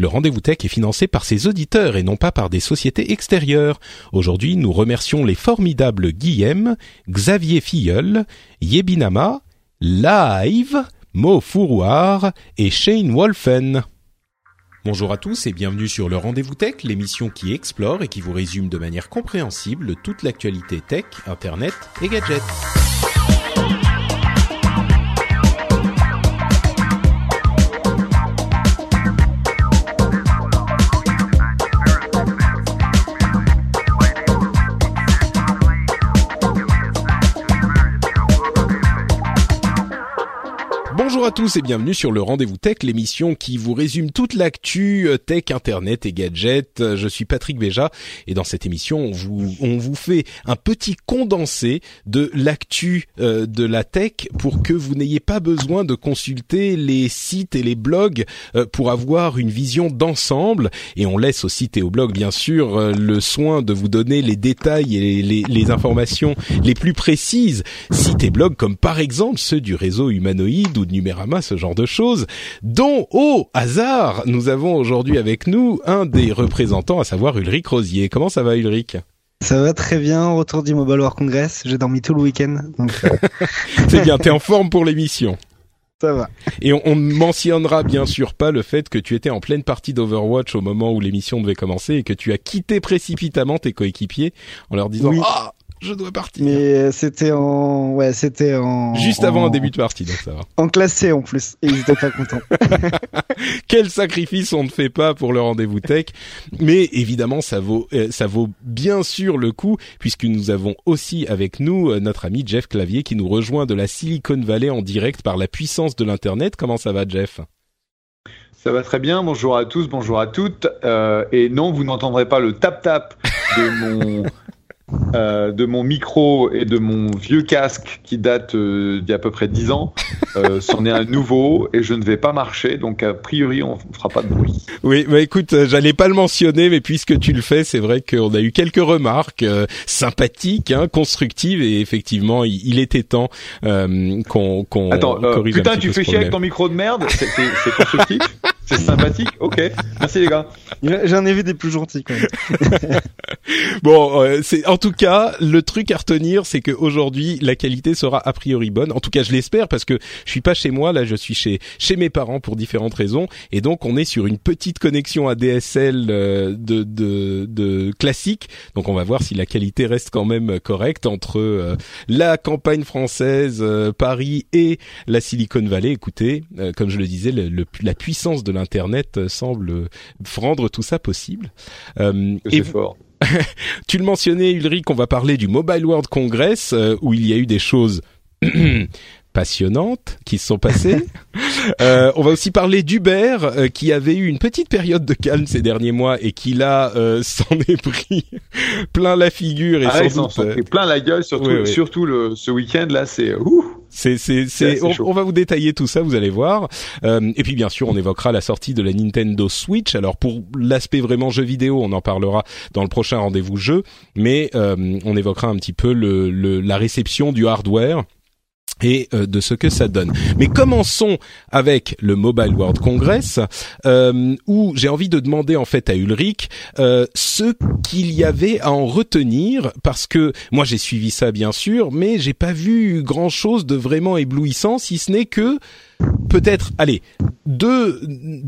Le rendez-vous tech est financé par ses auditeurs et non pas par des sociétés extérieures. Aujourd'hui, nous remercions les formidables Guillaume, Xavier Filleul, Yebinama, Live, Mo Fourouard et Shane Wolfen. Bonjour à tous et bienvenue sur le Rendez-vous Tech, l'émission qui explore et qui vous résume de manière compréhensible toute l'actualité tech, internet et gadgets. À tous et bienvenue sur le Rendez-vous Tech, l'émission qui vous résume toute l'actu euh, tech, internet et gadgets. Euh, Je suis Patrick Béja et dans cette émission, on vous, on vous fait un petit condensé de l'actu euh, de la tech pour que vous n'ayez pas besoin de consulter les sites et les blogs pour avoir une vision d'ensemble. Et on laisse aux sites et aux blogs, bien sûr, le soin de vous donner les détails et les, les informations les plus précises. Sites et blogs comme par exemple ceux du réseau humanoïde ou de Ce genre de choses, dont, au hasard, nous avons aujourd'hui avec nous un des représentants, à savoir Ulrich Rosier. Comment ça va Ulrich? Ça va très bien, retour du Mobile World Congress, j'ai dormi tout le week-end, donc euh, C'est bien, t'es en forme pour l'émission? ça va. Et on, on ne mentionnera bien sûr pas le fait que tu étais en pleine partie d'Overwatch au moment où l'émission devait commencer et que tu as quitté précipitamment tes coéquipiers en leur disant Oui. ah je dois partir Mais euh, c'était en, ouais, c'était en juste avant en... un début de partie donc ça va. en classé en plus, et ils étaient pas contents. Quel sacrifice on ne fait pas pour le rendez-vous tech Mais évidemment ça vaut euh, ça vaut bien sûr le coup puisque nous avons aussi avec nous euh, notre ami Jeff Clavier qui nous rejoint de la Silicon Valley en direct par la puissance de l'internet. Comment ça va Jeff? Ça va très bien, bonjour à tous, bonjour à toutes. Euh, et non, vous n'entendrez pas le tap-tap de mon, euh, de mon micro et de mon vieux casque qui date euh, d'il y a à peu près 10 ans. Euh, C'en est un nouveau et je ne vais pas marcher, donc a priori on ne fera pas de bruit. Oui, bah écoute, euh, j'allais pas le mentionner, mais puisque tu le fais, c'est vrai qu'on a eu quelques remarques euh, sympathiques, hein, constructives, et effectivement, il, il était temps euh, qu'on qu'on Attends, corrige un putain, petit tu peu fais chier avec ton micro de merde c'est constructif? C'est sympathique Ok, merci les gars. J'en ai vu des plus gentils quand même. Bon, euh, c'est en tout cas le truc à retenir, c'est que aujourd'hui la qualité sera a priori bonne. En tout cas, je l'espère parce que je suis pas chez moi, là, je suis chez chez mes parents pour différentes raisons, et donc on est sur une petite connexion ADSL euh, de de, de classique. Donc on va voir si la qualité reste quand même correcte entre euh, la campagne française, euh, Paris et la Silicon Valley. Écoutez, euh, comme je le disais, le- le- la puissance de l'internet euh, semble rendre tout ça possible. Euh, C'est fort. tu le mentionnais, Ulrich, on va parler du Mobile World Congress, euh, où il y a eu des choses passionnantes qui se sont passées. Euh, on va aussi parler d'Uber, euh, qui avait eu une petite période de calme ces derniers mois et qui là euh, s'en est pris plein la figure et Ah, sans doute. euh, plein la gueule, surtout, oui, oui. surtout le, ce week-end là, c'est ouh. C'est, c'est, C'est on va vous détailler tout ça, vous allez voir. Euh, et puis bien sûr, on évoquera la sortie de la Nintendo Switch. Alors pour l'aspect vraiment jeu vidéo, on en parlera dans le prochain rendez-vous jeu, mais euh, on évoquera un petit peu le, le- la réception du hardware et euh, de ce que ça donne. Mais commençons avec le Mobile World Congress, euh, où j'ai envie de demander en fait à Ulrich euh, ce qu'il y avait à en retenir, parce que moi j'ai suivi ça bien sûr, mais j'ai pas vu grand chose de vraiment éblouissant, si ce n'est que peut-être, allez, deux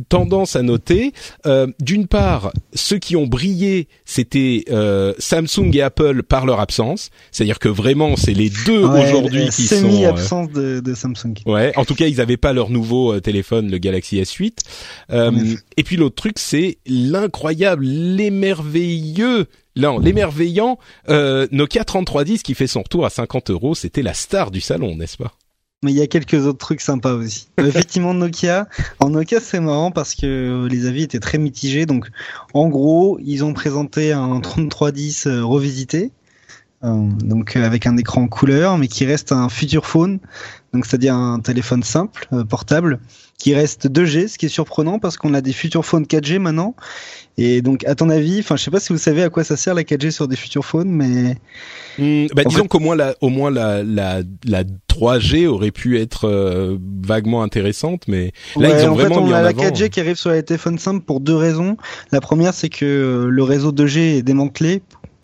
tendances à noter. Euh, D'une part, ceux qui ont brillé, c'était euh, Samsung et Apple par leur absence, c'est-à-dire que vraiment c'est les deux Ouais, aujourd'hui euh, qui sont. euh, Semi-absence de, de Samsung. Ouais, en tout cas, ils n'avaient pas leur nouveau euh, téléphone, le Galaxy S8. Euh, et puis l'autre truc, c'est l'incroyable, l'émerveilleux, non, l'émerveillant euh, Nokia 3310 qui fait son retour à 50 euros. C'était la star du salon, n'est-ce pas? Mais il y a quelques autres trucs sympas aussi. Effectivement, Nokia. En Nokia, c'est marrant parce que les avis étaient très mitigés. Donc, en gros, ils ont présenté un 3310 euh, revisité. Euh, donc avec un écran couleur, mais qui reste un future phone, donc c'est-à-dire un téléphone simple, euh, portable, qui reste 2G, ce qui est surprenant parce qu'on a des future phones 4G maintenant. Et donc, à ton avis, enfin, je sais pas si vous savez à quoi ça sert la 4G sur des future phones, mais bah, disons qu'au moins la, au moins la, la, la 3G aurait pu être euh, vaguement intéressante, mais là ils ont en vraiment fait, on mis a en la avant. 4G qui arrive sur les téléphones simples pour deux raisons. La première, c'est que euh, le réseau 2G est démantelé.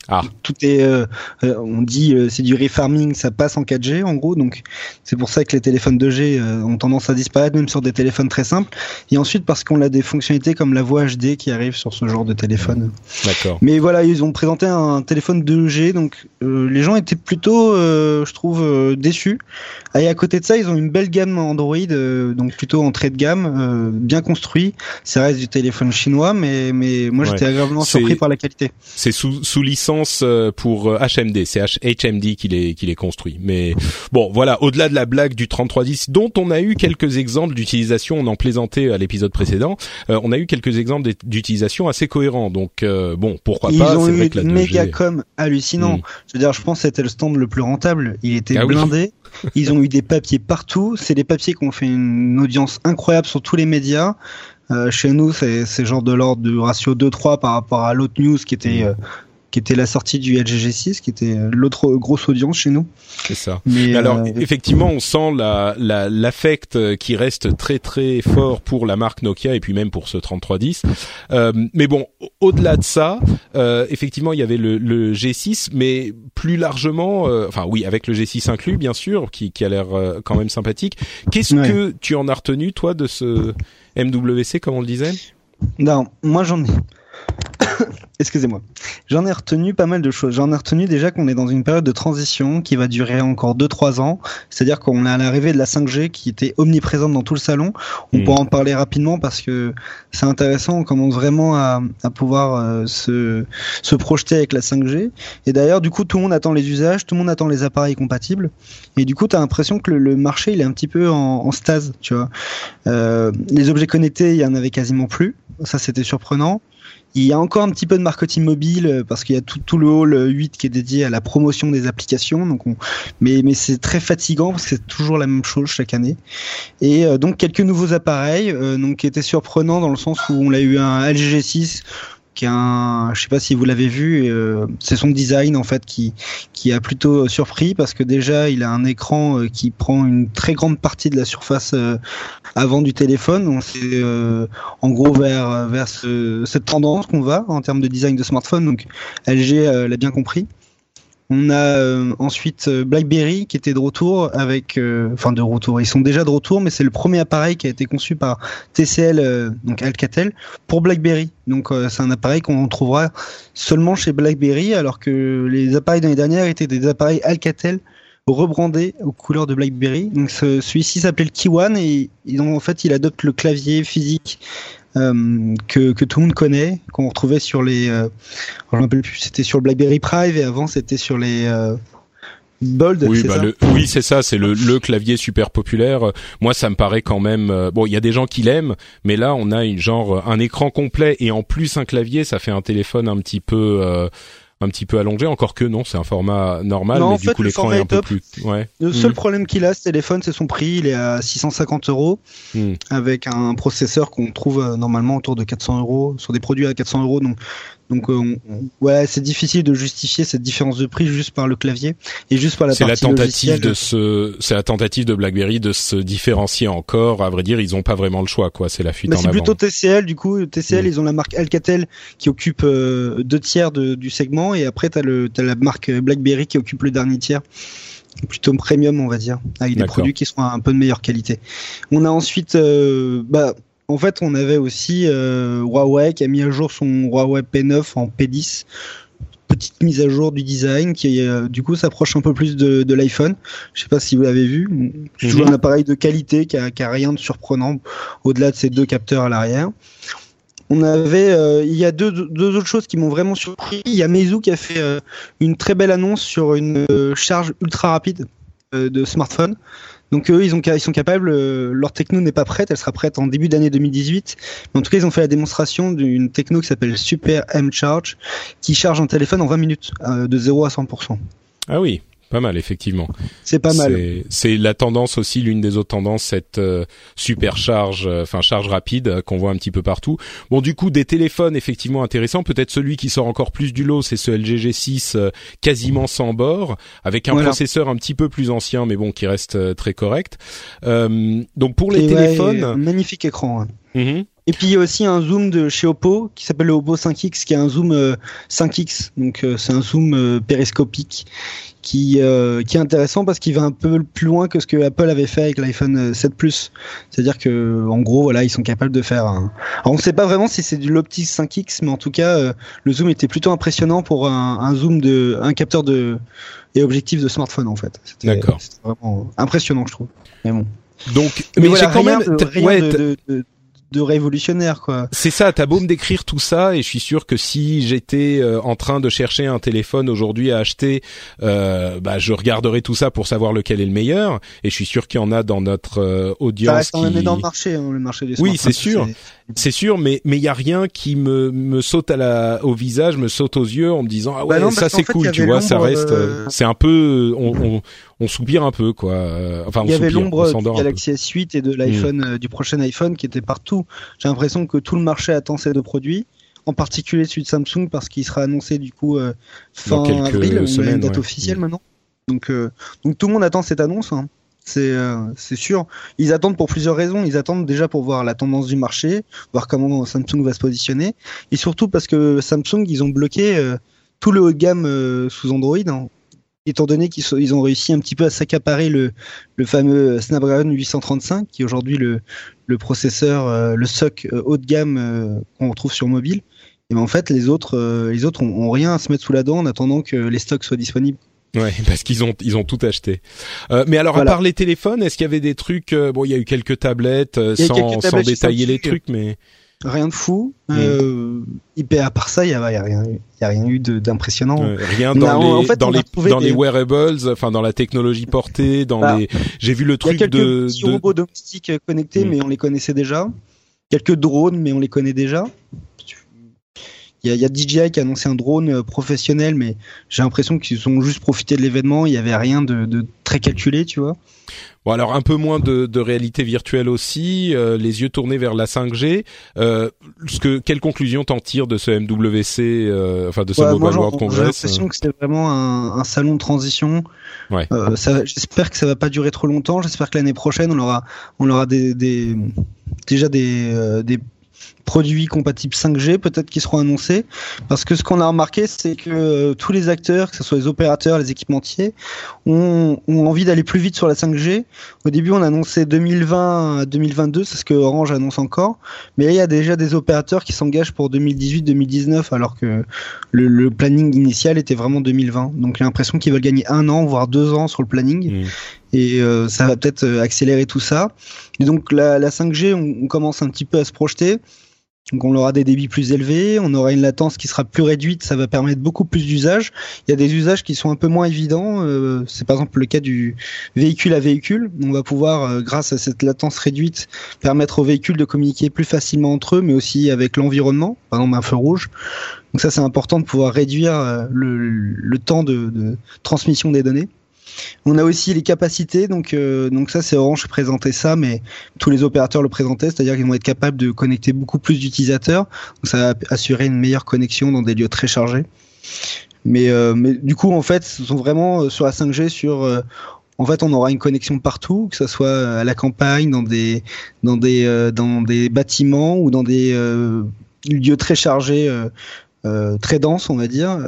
Ah. Tout est, euh, euh, on dit, euh, c'est du refarming, ça passe en 4G en gros, donc c'est pour ça que les téléphones 2G euh, ont tendance à disparaître, même sur des téléphones très simples. Et ensuite parce qu'on a des fonctionnalités comme la voix HD qui arrive sur ce genre de téléphone. D'accord. Mais voilà, ils ont présenté un téléphone 2G, donc les gens étaient plutôt, je trouve, déçus. Et à côté de ça, ils ont une belle gamme Android, donc plutôt entrée de gamme, bien construit. Ça reste du téléphone chinois, mais mais moi Ouais. j'étais agréablement surpris par la qualité. C'est sous, sous licence euh, pour euh, HMD, c'est H- HMD qui les qui les construit. Mais bon, voilà, au-delà de la blague du 3310 dont on a eu quelques exemples d'utilisation, on en plaisantait à l'épisode précédent, euh, on a eu quelques exemples d'utilisation assez cohérents. Donc euh, bon, pourquoi Ils pas, ont c'est eu une 2G méga com hallucinant. Mm. Je veux dire, je pense que c'était le stand le plus rentable. Il était Ah oui. blindé. Ils ont eu des papiers partout. C'est des papiers qui ont fait une audience incroyable sur tous les médias. Euh, chez nous, c'est c'est genre de l'ordre du ratio 2-3 par rapport à l'autre news qui était euh, qui était la sortie du LG G6, qui était euh, l'autre grosse audience chez nous. c'est ça. Mais, Mais alors, euh, effectivement, on sent la la- l'affect euh, qui reste très très fort pour la marque Nokia et puis même pour ce 3310. Euh, mais bon, au- au-delà de ça, euh, effectivement, il y avait le, le G6, mais plus largement, euh, enfin oui, avec le G6 inclus, bien sûr, qui, qui a l'air quand même sympathique. Qu'est-ce Ouais. que tu en as retenu, toi, de ce MWC, comme on le disait? Non, moi j'en ai. Excusez-moi. J'en ai retenu pas mal de choses. J'en ai retenu déjà qu'on est dans une période de transition qui va durer encore 2-3 ans. C'est-à-dire qu'on est à l'arrivée de la 5G qui était omniprésente dans tout le salon. On Mm. pourra en parler rapidement parce que c'est intéressant. On commence vraiment à, à pouvoir euh, se, se projeter avec la 5G. Et d'ailleurs, du coup, tout le monde attend les usages, tout le monde attend les appareils compatibles. Et du coup, tu as l'impression que le, le marché, il est un petit peu en, en stase, tu vois. Euh, les objets connectés, il y en avait quasiment plus. Ça, c'était surprenant. Il y a encore un petit peu de marketing mobile euh, parce qu'il y a tout, tout le hall euh, 8 qui est dédié à la promotion des applications. Donc on... Mais, mais c'est très fatigant parce que c'est toujours la même chose chaque année. Et euh, donc quelques nouveaux appareils euh, donc, qui étaient surprenants dans le sens où on a eu un LG G6 qui un, je sais pas si vous l'avez vu, euh, c'est son design en fait qui qui a plutôt euh, surpris parce que déjà il a un écran euh, qui prend une très grande partie de la surface avant du téléphone. C'est en gros vers vers ce- cette tendance qu'on va en termes de design de smartphone. Donc LG l'a bien compris. On a euh, ensuite euh, BlackBerry qui était de retour avec, euh, enfin de retour. Ils sont déjà de retour, mais c'est le premier appareil qui a été conçu par TCL, donc Alcatel, pour BlackBerry. Donc c'est un appareil qu'on trouvera seulement chez BlackBerry, alors que les appareils de l'année dernière étaient des appareils Alcatel rebrandés aux couleurs de BlackBerry. Donc ce- celui-ci s'appelait le Key One et, et donc, en fait il adopte le clavier physique euh, que, que tout le monde connaît, qu'on retrouvait sur les, euh, je rappelle plus, c'était sur le BlackBerry Prive et avant c'était sur les euh, Bold. Oui, c'est bah ça le, oui, c'est ça, c'est le, le clavier super populaire. Moi, ça me paraît quand même. euh, bon, il y a des gens qui l'aiment, mais là, on a une genre un écran complet et en plus un clavier, ça fait un téléphone un petit peu. euh, un petit peu allongé, encore que non, c'est un format normal, Non, mais du fait, coup l'écran est un peu plus. Ouais. Le seul Mhm. problème qu'il a, ce téléphone, c'est son prix. Il est à 650 euros Mm. avec un processeur qu'on trouve euh, normalement autour de 400 euros sur des produits à 400 euros. Donc, donc, euh, on- ouais, c'est difficile de justifier cette différence de prix juste par le clavier et juste par la C'est la partie tentative logicielle. de se, c'est la tentative de BlackBerry de se différencier encore. À vrai dire, ils ont pas vraiment le choix, quoi. C'est la fuite Bah, en c'est avant. plutôt TCL du coup. TCL, Mm. ils ont la marque Alcatel qui occupe euh, deux tiers de- du segment et après t'as le t'as la marque BlackBerry qui occupe le dernier tiers. Plutôt premium, on va dire, avec des produits qui sont un peu de meilleure qualité. On a ensuite, euh, bah, en fait, on avait aussi euh, Huawei qui a mis à jour son Huawei P9 en P10. Petite mise à jour du design qui, euh, du coup, s'approche un peu plus de, de l'iPhone. Je sais pas si vous l'avez vu. C'est toujours Mhm. un appareil de qualité qui a, qui a rien de surprenant au-delà de ces deux capteurs à l'arrière. On avait, euh, il y a deux, deux autres choses qui m'ont vraiment surpris. Il y a Meizu qui a fait une très belle annonce sur une charge ultra rapide. de smartphones. Donc eux, ils, ont, ils sont capables, leur techno n'est pas prête, elle sera prête en début d'année 2018. Mais en tout cas, ils ont fait la démonstration d'une techno qui s'appelle Super M Charge, qui charge un téléphone en 20 minutes, de 0 à 100%. Ah oui, pas mal, effectivement. C'est pas mal. C'est la tendance aussi, l'une des autres tendances, cette euh, supercharge, euh, enfin charge rapide euh, qu'on voit un petit peu partout. Bon, du coup, des téléphones effectivement intéressants. Peut-être celui qui sort encore plus du lot, c'est ce LG G6 quasiment sans bord, avec un processeur un petit peu plus ancien, mais bon, qui reste très correct. donc pour les téléphones, magnifique écran. Hein. Mm-hmm. Et puis il y a aussi un zoom de chez Oppo qui s'appelle le Oppo 5X, qui est un zoom 5X, donc c'est un zoom périscopique qui, euh, qui est intéressant parce qu'il va un peu plus loin que ce que Apple avait fait avec l'iPhone 7 Plus. C'est-à-dire que, en gros, voilà, ils sont capables de faire. Un... Alors, on ne sait pas vraiment si c'est du l'optique 5x, mais en tout cas, euh, le zoom était plutôt impressionnant pour un, un, zoom de, un capteur de et objectif de smartphone en fait. D'accord. C'était vraiment impressionnant, je trouve. Mais bon. Donc, mais, j'ai quand même de révolutionnaire quoi. C'est ça, t'as beau me décrire tout ça et je suis sûr que si j'étais euh, en train de chercher un téléphone aujourd'hui à acheter, euh, bah je regarderais tout ça pour savoir lequel est le meilleur et je suis sûr qu'il y en a dans notre euh, audience ça reste qui... dans le marché, hein, le marché des Oui, c'est sûr. C'est sûr, mais mais il y a rien qui me me saute à la au visage, me saute aux yeux en me disant ah ouais bah ça c'est cool, tu vois, ça reste, euh, c'est un peu on, on, on soupire un peu quoi. Euh, enfin, il y avait l'ombre du Galaxy S8 et de l'iPhone, mm. euh, du prochain iPhone qui était partout. J'ai l'impression que tout le marché attend ces deux produits, en particulier celui de Samsung parce qu'il sera annoncé du coup fin avril, semaines, une date officielle mm. maintenant. Donc donc tout le monde attend cette annonce. Hein. C'est euh, c'est sûr. Ils attendent pour plusieurs raisons. Ils attendent déjà pour voir la tendance du marché, voir comment Samsung va se positionner, et surtout parce que Samsung ils ont bloqué euh, tout le haut de gamme euh, sous Android. Hein. Étant donné qu'ils ils ont réussi un petit peu à s'accaparer le, le fameux Snapdragon 835, qui est aujourd'hui le, le processeur, le SoC haut de gamme qu'on retrouve sur mobile. Et ben en fait, les autres, les autres ont, ont, rien à se mettre sous la dent en attendant que les stocks soient disponibles. Ouais, parce qu'ils ont ils ont tout acheté. Euh, mais alors à part les téléphones, est-ce qu'il y avait des trucs euh, Bon, il y a eu quelques tablettes euh, sans, sans détailler les trucs, mais rien de fou. Mm. Euh, à part ça, il y a, y a, rien, y a rien eu d'impressionnant. rien dans les en fait, dans les dans les wearables, enfin dans la technologie portée, dans bah, les. J'ai vu le truc y a quelques de, petits robots domestiques connectés, mm. mais on les connaissait déjà. Quelques drones, mais on les connaît déjà. Il y, a, DJI qui a annoncé un drone euh, professionnel, mais j'ai l'impression qu'ils ont juste profité de l'événement. Il n'y avait rien de, très calculé, tu vois. Bon alors un peu moins de, réalité virtuelle aussi, euh, les yeux tournés vers la 5G. Euh, ce que quelle conclusion t'en tires de ce MWC, enfin de ce Mobile World Congress J'ai l'impression que c'était vraiment un, salon de transition. Ouais. J'espère que ça va pas durer trop longtemps. J'espère que l'année prochaine on aura on aura des, des déjà des, des produits compatibles 5G peut-être qui seront annoncés. Parce que ce qu'on a remarqué c'est que euh, tous les acteurs que ce soit les opérateurs les équipementiers ont, ont envie d'aller plus vite sur la 5G au début on a annoncé 2020 à 2022 c'est ce que Orange annonce encore. Mais il y a déjà des opérateurs qui s'engagent pour 2018-2019 alors que le, planning initial était vraiment 2020 donc j'ai l'impression qu'ils veulent gagner un an voire deux ans sur le planning. Mmh. et euh, ça va peut-être euh, accélérer tout ça. Et donc la, la 5G on, on commence un petit peu à se projeter donc on aura des débits plus élevés, on aura une latence qui sera plus réduite, ça va permettre beaucoup plus d'usages. Il y a des usages qui sont un peu moins évidents, euh, c'est par exemple le cas du véhicule à véhicule. On va pouvoir, euh, grâce à cette latence réduite, permettre aux véhicules de communiquer plus facilement entre eux, mais aussi avec l'environnement, par exemple un feu rouge. Donc ça c'est important de pouvoir réduire euh, le, temps de transmission des données. On a aussi les capacités, donc euh, ça c'est Orange présentait ça, mais tous les opérateurs le présentaient, c'est-à-dire qu'ils vont être capables de connecter beaucoup plus d'utilisateurs, donc ça va assurer une meilleure connexion dans des lieux très chargés. Mais euh, du coup en fait, ce sont vraiment euh, sur la 5G sur en fait, on aura une connexion partout, que ce soit à la campagne, dans des bâtiments ou dans des lieux très chargés, très denses, on va dire,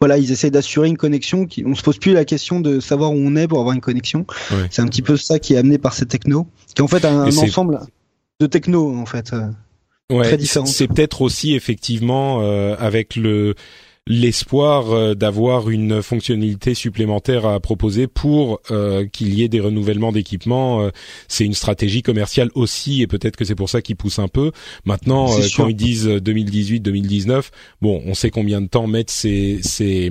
voilà, ils essaient d'assurer une connexion. Qui, on se pose plus la question de savoir où on est pour avoir une connexion. C'est un petit peu ça qui est amené par ces technos, qui est en fait un, ensemble de techno en fait. Euh, ouais, C'est peut-être aussi effectivement euh, avec le l'espoir euh, d'avoir une fonctionnalité supplémentaire à proposer pour euh, qu'il y ait des renouvellements d'équipements. Euh, c'est une stratégie commerciale aussi, et peut-être que c'est pour ça qu'ils poussent un peu. Maintenant, quand ils disent 2018-2019, bon, on sait combien de temps mettent ces, ces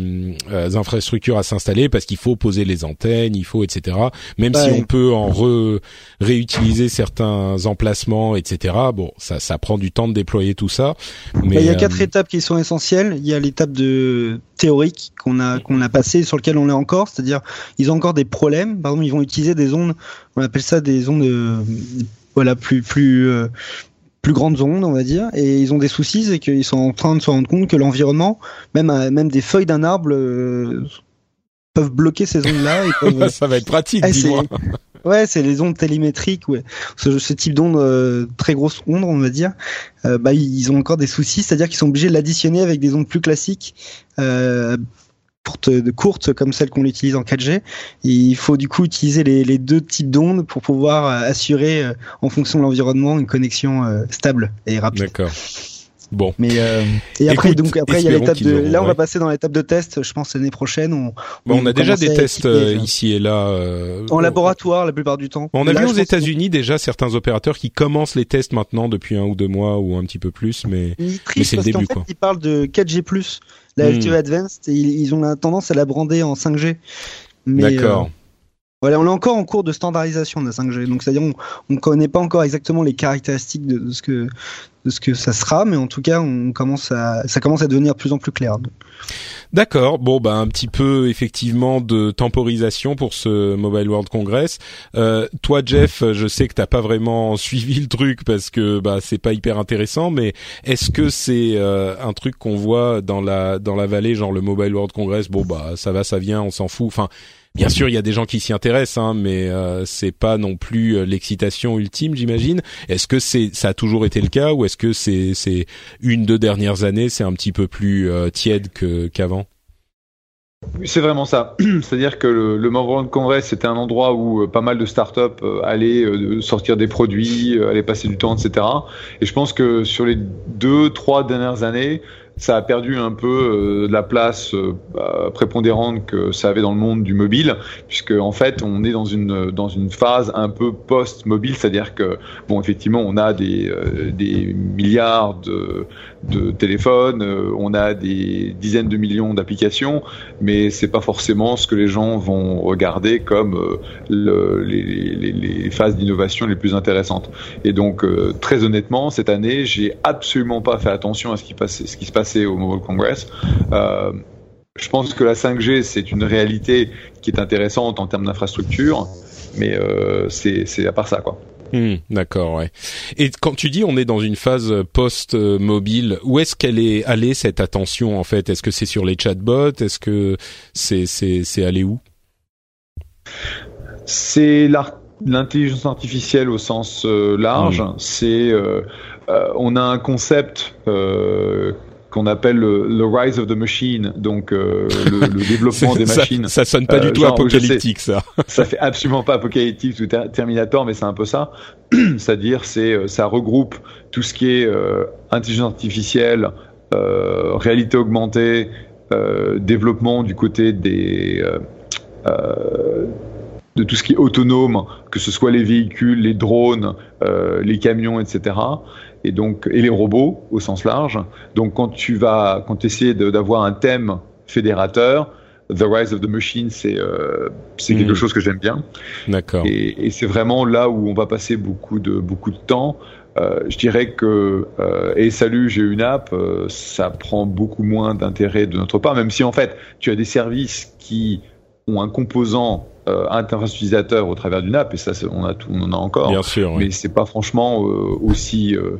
infrastructures à s'installer parce qu'il faut poser les antennes, il faut etc. Même si on peut en réutiliser certains emplacements, etc. Bon, ça, ça prend du temps de déployer tout ça. Mais bah, il y a quatre étapes qui sont essentielles. Il y a l'étape de théorique qu'on a qu'on a passé sur lequel on est encore, c'est-à-dire ils ont encore des problèmes. Par exemple, ils vont utiliser des ondes, on appelle ça des ondes euh, voilà plus plus euh, plus grandes ondes, on va dire, et ils ont des soucis, c'est qu'ils sont en train de se rendre compte que l'environnement, même même des feuilles d'un arbre euh, peuvent bloquer ces ondes-là. ça va être pratique, dis-moi. Ouais, c'est les ondes télémétriques, ouais. Ce, type d'ondes, euh, très grosses ondes, on va dire, euh, bah, ils ont encore des soucis, c'est-à-dire qu'ils sont obligés de l'additionner avec des ondes plus classiques, euh, courtes comme celles qu'on utilise en 4G. il faut du coup utiliser les, les deux types d'ondes pour pouvoir assurer, en fonction de l'environnement, une connexion stable et rapide. D'accord. Bon. Mais euh, et après donc après il y a l'étape de là on va passer dans l'étape de test je pense l'année prochaine on on, a déjà des tests euh, ici et là euh, en laboratoire la plupart du temps. On a vu aux États-Unis déjà certains opérateurs qui commencent les tests maintenant depuis un ou deux mois ou un petit peu plus mais mais c'est le début fait, quoi. Ils parlent de 4G+, la LTE hmm. Advanced et ils, ont la tendance à la brander en 5G. D'accord. Voilà, on est encore en cours de standardisation de la 5G, donc c'est-à-dire on ne connaît pas encore exactement les caractéristiques de, ce que ça sera, mais en tout cas, on commence à ça commence à devenir de plus en plus clair. D'accord. Bon, bah un petit peu effectivement de temporisation pour ce Mobile World Congress. Euh, toi, Jeff, je sais que t'as pas vraiment suivi le truc parce que bah c'est pas hyper intéressant, mais est-ce que c'est euh, un truc qu'on voit dans la dans la vallée, genre le Mobile World Congress? Bon, bah ça va, ça vient, on s'en fout. Enfin, Bien sûr, il y a des gens qui s'y intéressent, hein, mais euh, c'est pas non plus euh, l'excitation ultime, j'imagine. Est-ce que c'est ça a toujours été le cas, ou est-ce que c'est c'est une deux dernières années, c'est un petit peu plus euh, tiède que qu'avant? C'est vraiment ça. C'est-à-dire que le, le Mobile Congress, c'était un endroit où euh, pas mal de startups allaient sortir des produits, allaient passer du temps, etc. Et je pense que sur les deux, trois dernières années, ça a perdu un peu euh, de la place euh, bah, prépondérante que ça avait dans le monde du mobile, puisque en fait on est dans une dans une phase un peu post-mobile, c'est-à-dire que bon effectivement on a des euh, des milliards de de téléphones, on a des dizaines de millions d'applications, mais c'est pas forcément ce que les gens vont regarder comme le, les, les, phases d'innovation les plus intéressantes. Et donc très honnêtement cette année j'ai absolument pas fait attention à ce qui passait, ce qui se passe au Mobile Congress. Euh, je pense que la 5G, c'est une réalité qui est intéressante en termes d'infrastructure, mais euh, c'est à part ça, quoi. Hmm, d'accord, ouais. Et quand tu dis on est dans une phase post-mobile, où est-ce qu'elle est allée cette attention en fait? Est-ce que c'est sur les chatbots? Est-ce que c'est c'est allé où? C'est l'intelligence artificielle au sens euh, large. Hmm. C'est on a un concept qu'on appelle le, rise of the machine, donc euh, le, développement des machines. Ça, sonne pas du euh, tout apocalyptique, ça. ça fait absolument pas apocalyptique ou Terminator, mais c'est un peu ça. C'est-à-dire, c'est euh, ça regroupe tout ce qui est intelligence artificielle, réalité augmentée, développement du côté des de tout ce qui est autonome, que ce soit les véhicules, les drones, les camions, etc et donc et les robots au sens large. Donc quand tu vas quand tu essaies d'avoir un thème fédérateur, The Rise of the Machine, c'est euh, c'est quelque hmm. chose que j'aime bien. D'accord. Et, et c'est vraiment là où on va passer beaucoup de beaucoup de temps. Euh, je dirais que euh, et salut, j'ai une app, euh, ça prend beaucoup moins d'intérêt de notre part, même si en fait tu as des services qui ont un composant euh, interface utilisateur au travers d'une app et ça on a tout, on en a encore. Bien sûr. Mais c'est pas franchement euh, aussi euh,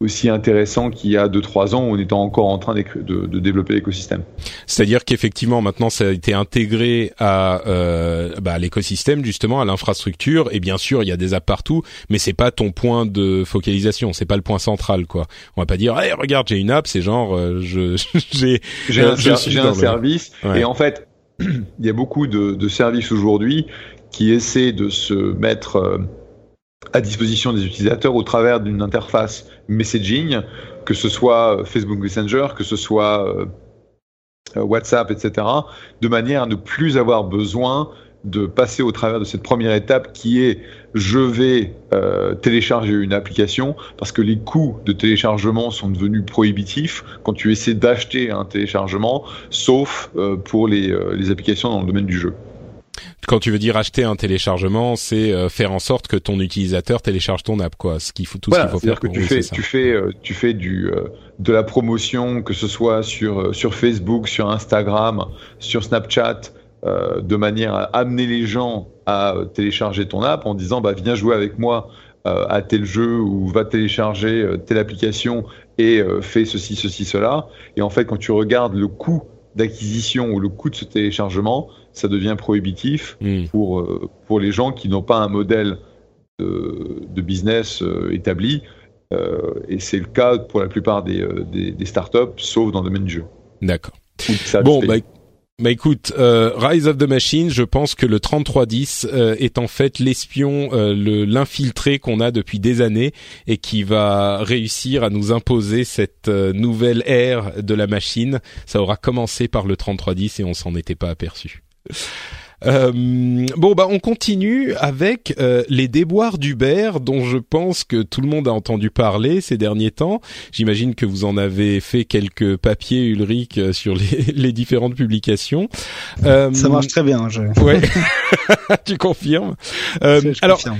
aussi intéressant qu'il y a 2-3 ans où on était encore en train de, de développer l'écosystème. C'est-à-dire qu'effectivement maintenant ça a été intégré à euh, bah, l'écosystème justement à l'infrastructure. Et bien sûr il y a des apps partout mais c'est pas ton point de focalisation. C'est pas le point central quoi. On va pas dire hey, regarde j'ai une app c'est genre euh, je j'ai j'ai un, un service. Et en fait il y a beaucoup de, de services aujourd'hui qui essaient de se mettre à disposition des utilisateurs au travers d'une interface messaging, que ce soit Facebook Messenger, que ce soit WhatsApp, etc., de manière à ne plus avoir besoin de passer au travers de cette première étape qui est je vais euh, télécharger une application parce que les coûts de téléchargement sont devenus prohibitifs quand tu essaies d'acheter un téléchargement, sauf euh, pour euh, les, applications dans le domaine du jeu. Quand tu veux dire acheter un téléchargement, c'est faire en sorte que ton utilisateur télécharge ton app, quoi. Ce qu'il faut tout ce qu'il faut faire. Que tu, fais, tu fais, tu fais du de la promotion, que ce soit sur sur Facebook, sur Instagram, sur Snapchat. Euh, de manière à amener les gens à télécharger ton app en disant bah viens jouer avec moi euh, à tel jeu ou va télécharger euh, telle application et fais ceci ceci cela et en fait quand tu regardes le coût d'acquisition ou le coût de ce téléchargement ça devient prohibitif hmm. pour pour les gens qui n'ont pas un modèle de, de business établi et c'est le cas pour la plupart des, des, des startups sauf dans le domaine du jeu d'accord bon bah bah écoute, euh, Rise of the Machine, je pense que le 3310 euh, est en fait l'espion, euh, l'infiltré qu'on a depuis des années et qui va réussir à nous imposer cette euh, nouvelle ère de la machine. Ça aura commencé par le 3310 et on s'en était pas aperçu. Euh, bon, bah on continue avec euh, les déboires d'Uber, dont je pense que tout le monde a entendu parler ces derniers temps. J'imagine que vous en avez fait quelques papiers, Ulrich, euh, sur les, les différentes publications. Ça marche très bien. Je... Ouais, tu confirmes. alors, confirme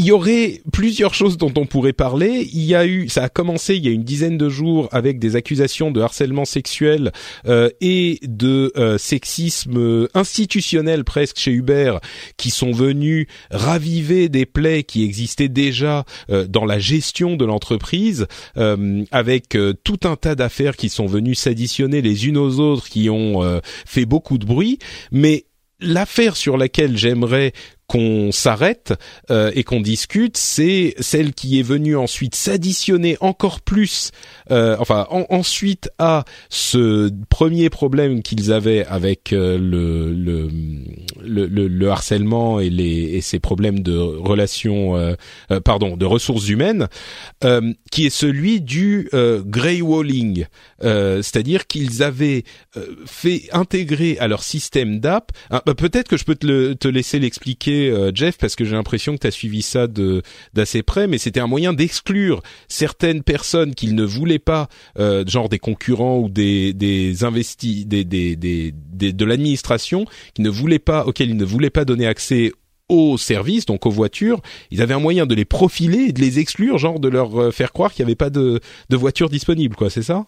il y aurait plusieurs choses dont on pourrait parler. Il y a eu, ça a commencé il y a une dizaine de jours avec des accusations de harcèlement sexuel euh, et de euh, sexisme institutionnel presque chez Uber, qui sont venus raviver des plaies qui existaient déjà euh, dans la gestion de l'entreprise, avec tout un tas d'affaires qui sont venues s'additionner les unes aux autres, qui ont fait beaucoup de bruit, mais l'affaire sur laquelle j'aimerais qu'on s'arrête euh, et qu'on discute, c'est celle qui est venue ensuite s'additionner encore plus, euh, enfin ensuite à ce premier problème qu'ils avaient avec euh, le, le, le, le, harcèlement et, les, ces problèmes de relations, euh, pardon, de ressources humaines, qui est celui du greywalling, c'est-à-dire qu'ils avaient fait intégrer à leur système d'app, ah, bah, peut-être que je peux te, te laisser l'expliquer euh, Jeff, parce que j'ai l'impression que tu as suivi ça de d'assez près, mais c'était un moyen d'exclure certaines personnes qu'ils ne voulaient pas, euh, genre des concurrents ou des des investis, des, des, des, de l'administration, qui ne voulaient pas, auxquels ils ne voulaient pas donner accès aux services, donc aux voitures, ils avaient un moyen de les profiler et de les exclure, genre de leur euh, faire croire qu'il n'y avait pas de, de voitures disponibles, quoi, c'est ça?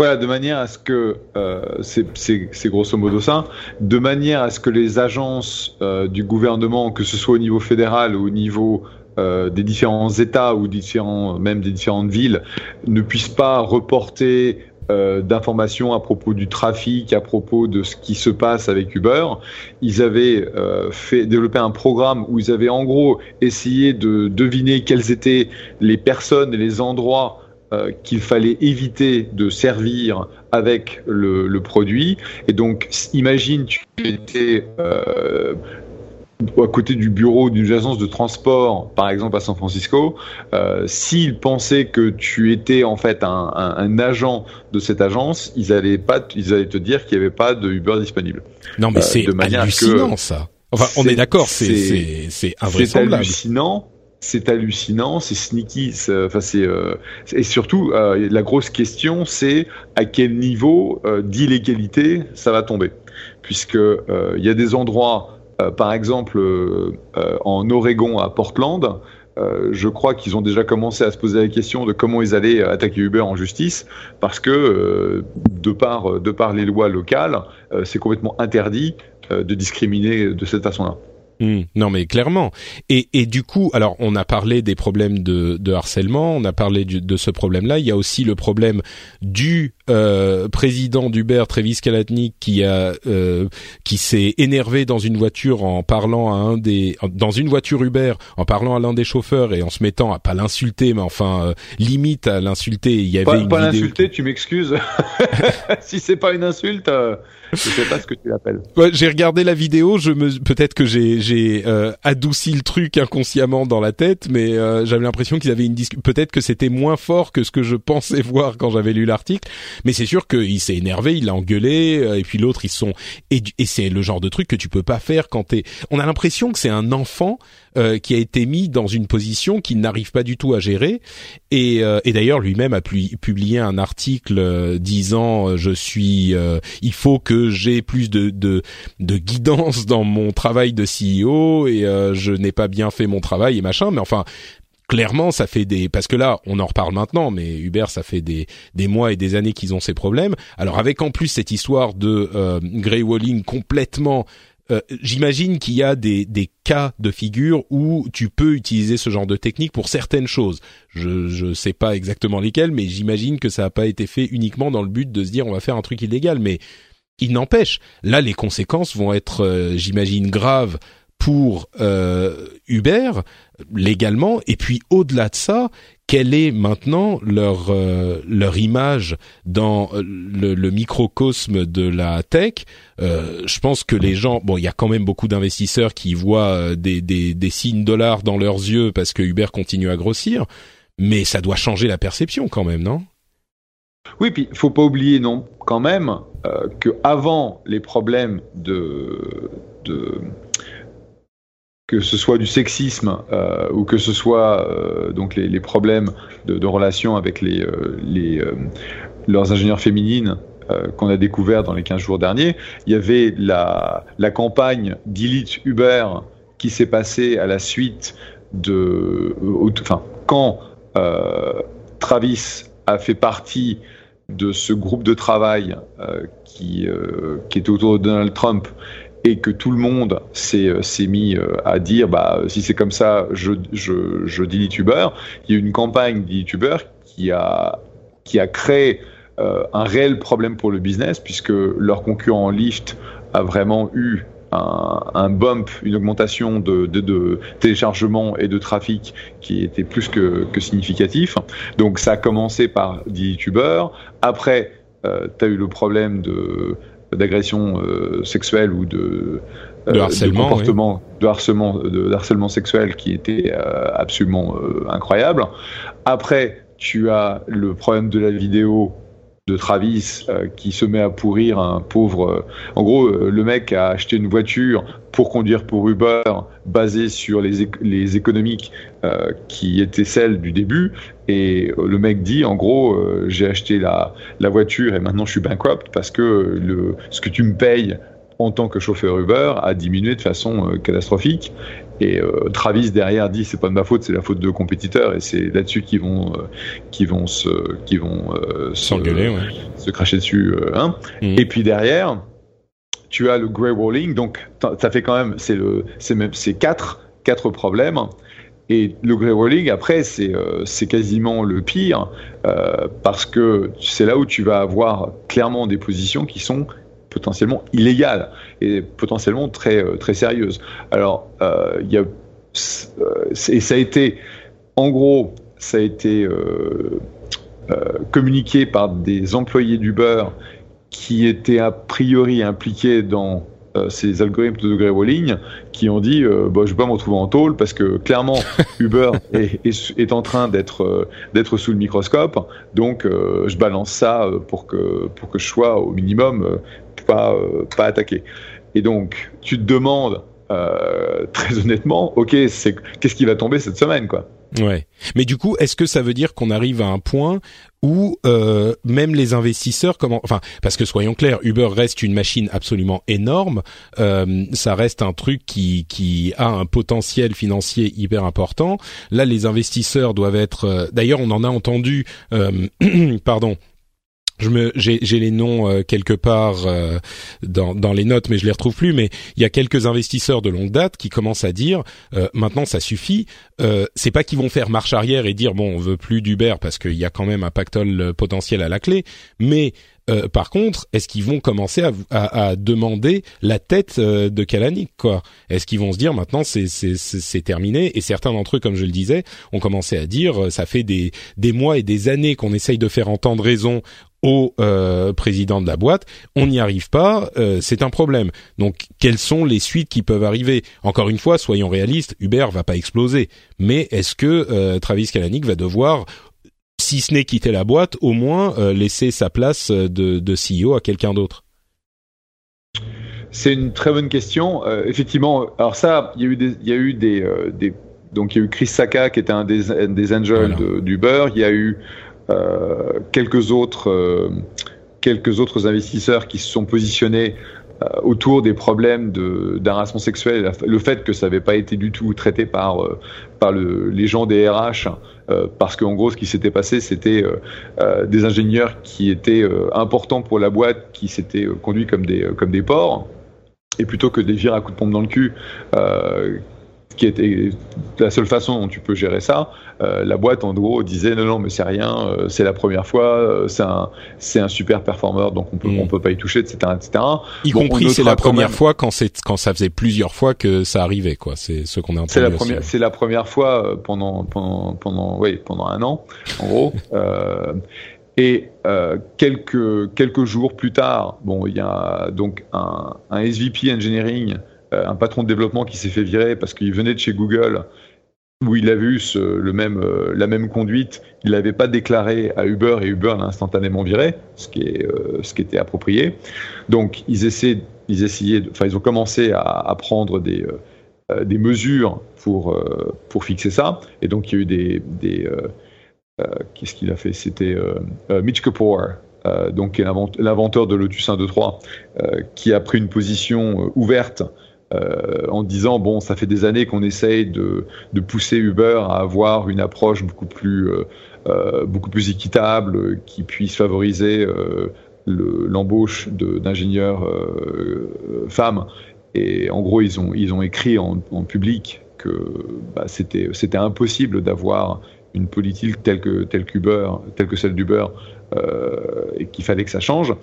Voilà, de manière à ce que, euh, c'est grosso modo ça, de manière à ce que les agences euh, du gouvernement, que ce soit au niveau fédéral ou au niveau euh, des différents États ou différents, même des différentes villes, ne puissent pas reporter euh, d'informations à propos du trafic, à propos de ce qui se passe avec Uber. Ils avaient euh, fait développer un programme où ils avaient en gros essayé de deviner quelles étaient les personnes et les endroits euh, qu'il fallait éviter de servir avec le, le, produit. Et donc, imagine, tu étais euh, à côté du bureau d'une agence de transport, par exemple à San Francisco, euh, s'ils pensaient que tu étais en fait un, un, un, agent de cette agence, ils allaient pas, ils allaient te dire qu'il n'y avait pas de Uber disponible. Non, mais euh, c'est hallucinant ça. Enfin, on est, d'accord, c'est c'est invraisemblable. C'est hallucinant c'est hallucinant, c'est sneaky, enfin c'est euh, et surtout euh, la grosse question c'est à quel niveau euh, d'illégalité ça va tomber, puisque il y a des endroits, par exemple en Oregon à Portland, je crois qu'ils ont déjà commencé à se poser la question de comment ils allaient attaquer Uber en justice, parce que de par de par les lois locales, c'est complètement interdit de discriminer de cette façon-là. Hmm. non mais clairement. Et, et du coup, alors on a parlé des problèmes de, de harcèlement, on a parlé de ce problème-là. Il y a aussi le problème du euh, président d'Uber, Travis Kalanick, qui a euh, qui s'est énervé dans une voiture en parlant à un des dans une voiture Uber en parlant à l'un des chauffeurs et en se mettant à pas l'insulter, mais enfin euh, limite à l'insulter. Il y avait pas, une pas l'insulter, tu m'excuses. si c'est pas une insulte. Je sais pas ce que tu l'appelles. Ouais, j'ai regardé la vidéo. Je me peut-être que j'ai j'ai euh, adouci le truc inconsciemment dans la tête, mais euh, j'avais l'impression qu'ils avaient une discussion. Peut-être que c'était moins fort que ce que je pensais voir quand j'avais lu l'article. Mais c'est sûr qu'il s'est énervé, il a engueulé, euh, et puis l'autre ils sont et, et c'est le genre de truc que tu peux pas faire quand t'es. On a l'impression que c'est un enfant euh, qui a été mis dans une position qu'il n'arrive pas du tout à gérer. Et, euh, et d'ailleurs, lui-même a publié un article euh, disant je suis, il faut que j'ai plus de, de, de guidance dans mon travail de CEO et je n'ai pas bien fait mon travail et machin. Mais enfin, clairement, ça fait des parce que là, on en reparle maintenant, mais Uber, ça fait des des mois et des années qu'ils ont ces problèmes. Alors avec en plus cette histoire de euh, greywalling complètement euh, j'imagine qu'il y a des, des cas de figure où tu peux utiliser ce genre de technique pour certaines choses. Je ne sais pas exactement lesquelles, mais j'imagine que ça n'a pas été fait uniquement dans le but de se dire on va faire un truc illégal. Mais il n'empêche, là les conséquences vont être, euh, j'imagine, graves pour euh, Uber légalement. Et puis au-delà de ça, quelle est maintenant leur euh, leur image dans euh, le, microcosme de la tech? Euh, Je pense que les gens, bon, il y a quand même beaucoup d'investisseurs qui voient des, des, des signes dollars dans leurs yeux parce que Uber continue à grossir, mais ça doit changer la perception quand même, non? Oui, puis faut pas oublier non quand même que avant les problèmes de, de que ce soit du sexisme euh, ou que ce soit euh, donc les, problèmes de, relations avec les, euh, les leurs ingénieurs féminines qu'on a découvert dans les 15 jours derniers, il y avait la, la campagne d'Elite Uber qui s'est passée à la suite de, enfin, quand Travis a fait partie de ce groupe de travail qui, qui était autour de Donald Trump et que tout le monde s'est euh, mis euh, à dire bah si c'est comme ça je je je dis YouTuber il y a une campagne d'YouTuber qui a qui a créé euh, un réel problème pour le business puisque leur concurrent Lyft a vraiment eu un, bump, une augmentation de, de, téléchargement et de trafic qui était plus que, que significatif. Donc ça a commencé par YouTuber. Après, euh, tu as eu le problème de d'agression euh, sexuelle ou de, de euh, harcèlement, comportement, de harcèlement, de, harcèlement sexuel qui était euh, absolument incroyable. Après, tu as le problème de la vidéo de Travis euh, qui se met à pourrir un pauvre. Euh, en gros, euh, le mec a acheté une voiture pour conduire pour Uber, basée sur les, les économiques qui étaient celles du début. Et le mec dit, en gros, j'ai acheté la, la voiture et maintenant je suis bankrupt parce que le, ce que tu me payes en tant que chauffeur Uber a diminué de façon catastrophique et euh, Travis derrière dit c'est pas de ma faute, c'est la faute de compétiteurs et c'est là-dessus qu'ils vont euh, qui vont se qui vont euh, s'engueuler, ouais. se cracher dessus. Hein. Mhm. Et puis derrière, tu as le grey walling, donc ça fait quand même c'est le c'est même c'est quatre quatre problèmes. Et le grey walling, après, c'est c'est quasiment le pire parce que c'est là où tu vas avoir clairement des positions qui sont potentiellement illégale et potentiellement très, euh, très sérieuse. Alors, euh, y a, euh, et ça a été, en gros, ça a été communiqué par des employés d'Uber qui étaient a priori impliqués dans ces algorithmes de grey qui ont dit bah, je vais pas me retrouver en tôle parce que clairement Uber est, est, en train d'être d'être sous le microscope donc je balance ça pour que pour que je sois au minimum pas, euh, pas attaquer. Et donc, tu te demandes euh, très honnêtement, ok, c'est qu'est-ce qui va tomber cette semaine, quoi? Ouais. Mais du coup, est-ce que ça veut dire qu'on arrive à un point où euh, même les investisseurs, comment, enfin, parce que soyons clairs, Uber reste une machine absolument énorme. Euh, ça reste un truc qui qui a un potentiel financier hyper important. Là, les investisseurs doivent être. Euh, d'ailleurs, on en a entendu. pardon je me j'ai les noms euh, quelque part euh, dans, dans les notes mais je les retrouve plus. Mais il y a quelques investisseurs de longue date qui commencent à dire euh, maintenant ça suffit. C'est pas qu'ils vont faire marche arrière et dire bon on veut plus d'Uber parce qu'il y a quand même un pactole potentiel à la clé. Mais euh, par contre, est-ce qu'ils vont commencer à, à, à, demander la tête euh, de Kalanick quoi? Est-ce qu'ils vont se dire maintenant c'est terminé? Et certains d'entre eux, comme je le disais, ont commencé à dire euh, ça fait des des mois et des années qu'on essaye de faire entendre raison au euh, président de la boîte, on n'y arrive pas, euh, c'est un problème. Donc, quelles sont les suites qui peuvent arriver? Encore une fois, soyons réalistes, Uber va pas exploser, mais est-ce que euh, Travis Kalanick va devoir si ce n'est quitter la boîte, au moins euh, laisser sa place de, de CEO à quelqu'un d'autre? C'est une très bonne question. Euh, effectivement, alors ça, il y a eu des, il y a eu des, euh, des, donc il y a eu Chris Saka qui était un des, des angels voilà. d'Uber. Il y a eu euh, quelques autres, quelques autres investisseurs qui se sont positionnés autour des problèmes d'harassement sexuel, le fait que ça n'avait pas été du tout traité par, par le, les gens des RH euh, parce qu'en gros, ce qui s'était passé, c'était euh, euh, des ingénieurs qui étaient importants pour la boîte, qui s'étaient conduits comme des, comme des porcs, et plutôt que des vires à coups de pompe dans le cul, qui était la seule façon dont tu peux gérer ça. Euh, la boîte, en gros, disait non, non, mais c'est rien, euh, c'est la première fois, euh, c'est un, c'est un super performeur, donc on peut, mm. on peut pas y toucher, etc., etc. Y bon, compris, c'est la première même... fois quand c'est, quand ça faisait plusieurs fois que ça arrivait, quoi. C'est ce qu'on a entendu. C'est la première, c'est la première fois pendant, pendant, pendant, oui, pendant un an, en gros. Et euh, quelques quelques jours plus tard, bon, il y a donc un, un SVP engineering un patron de développement qui s'est fait virer parce qu'il venait de chez Google où il a vu le même, euh, la même conduite, il n'avait pas déclaré à Uber et Uber l'a instantanément viré, ce qui, est, euh, ce qui était approprié. Donc ils essaient, ils essayaient, enfin ils ont commencé à, prendre des, euh, des mesures pour, euh, pour fixer ça. Et donc il y a eu des, des qu'est-ce qu'il a fait? C'était Mitch Kapoor, donc l'inventeur de Lotus 1.2.3, qui a pris une position ouverte euh, en disant bon, ça fait des années qu'on essaye de, de, pousser Uber à avoir une approche beaucoup plus euh, euh beaucoup plus équitable, qui puisse favoriser euh, l'embauche d'ingénieurs euh, femmes. Et en gros, ils ont ils ont écrit en, en public que bah, c'était c'était impossible d'avoir une politique telle que telle qu'Uber, telle que celle d'Uber, euh, et qu'il fallait que ça change.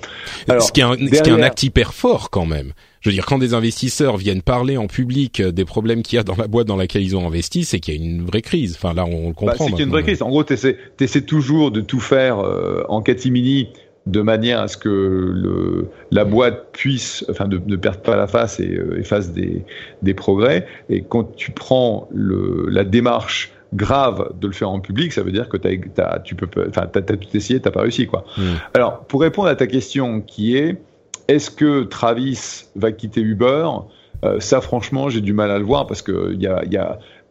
Alors, ce, qui est un, derrière... ce qui est un acte hyper fort quand même. Je veux dire, quand des investisseurs viennent parler en public des problèmes qu'il y a dans la boîte dans laquelle ils ont investi, c'est qu'il y a une vraie crise. Enfin là, on le comprend. Bah, c'est qu'il y a une vraie crise. En gros, tu essaies toujours de tout faire euh, en catimini de manière à ce que le, la boîte puisse, enfin, ne, ne perde pas la face et, euh, et fasse des, des, progrès. Et quand tu prends le, la démarche grave de le faire en public, ça veut dire que as, as, tu peux, enfin, t'as, as tout essayé, t'as pas réussi, quoi. Mmh. Alors, pour répondre à ta question, qui est, est-ce que Travis va quitter Uber? Euh, Ça, franchement, j'ai du mal à le voir parce que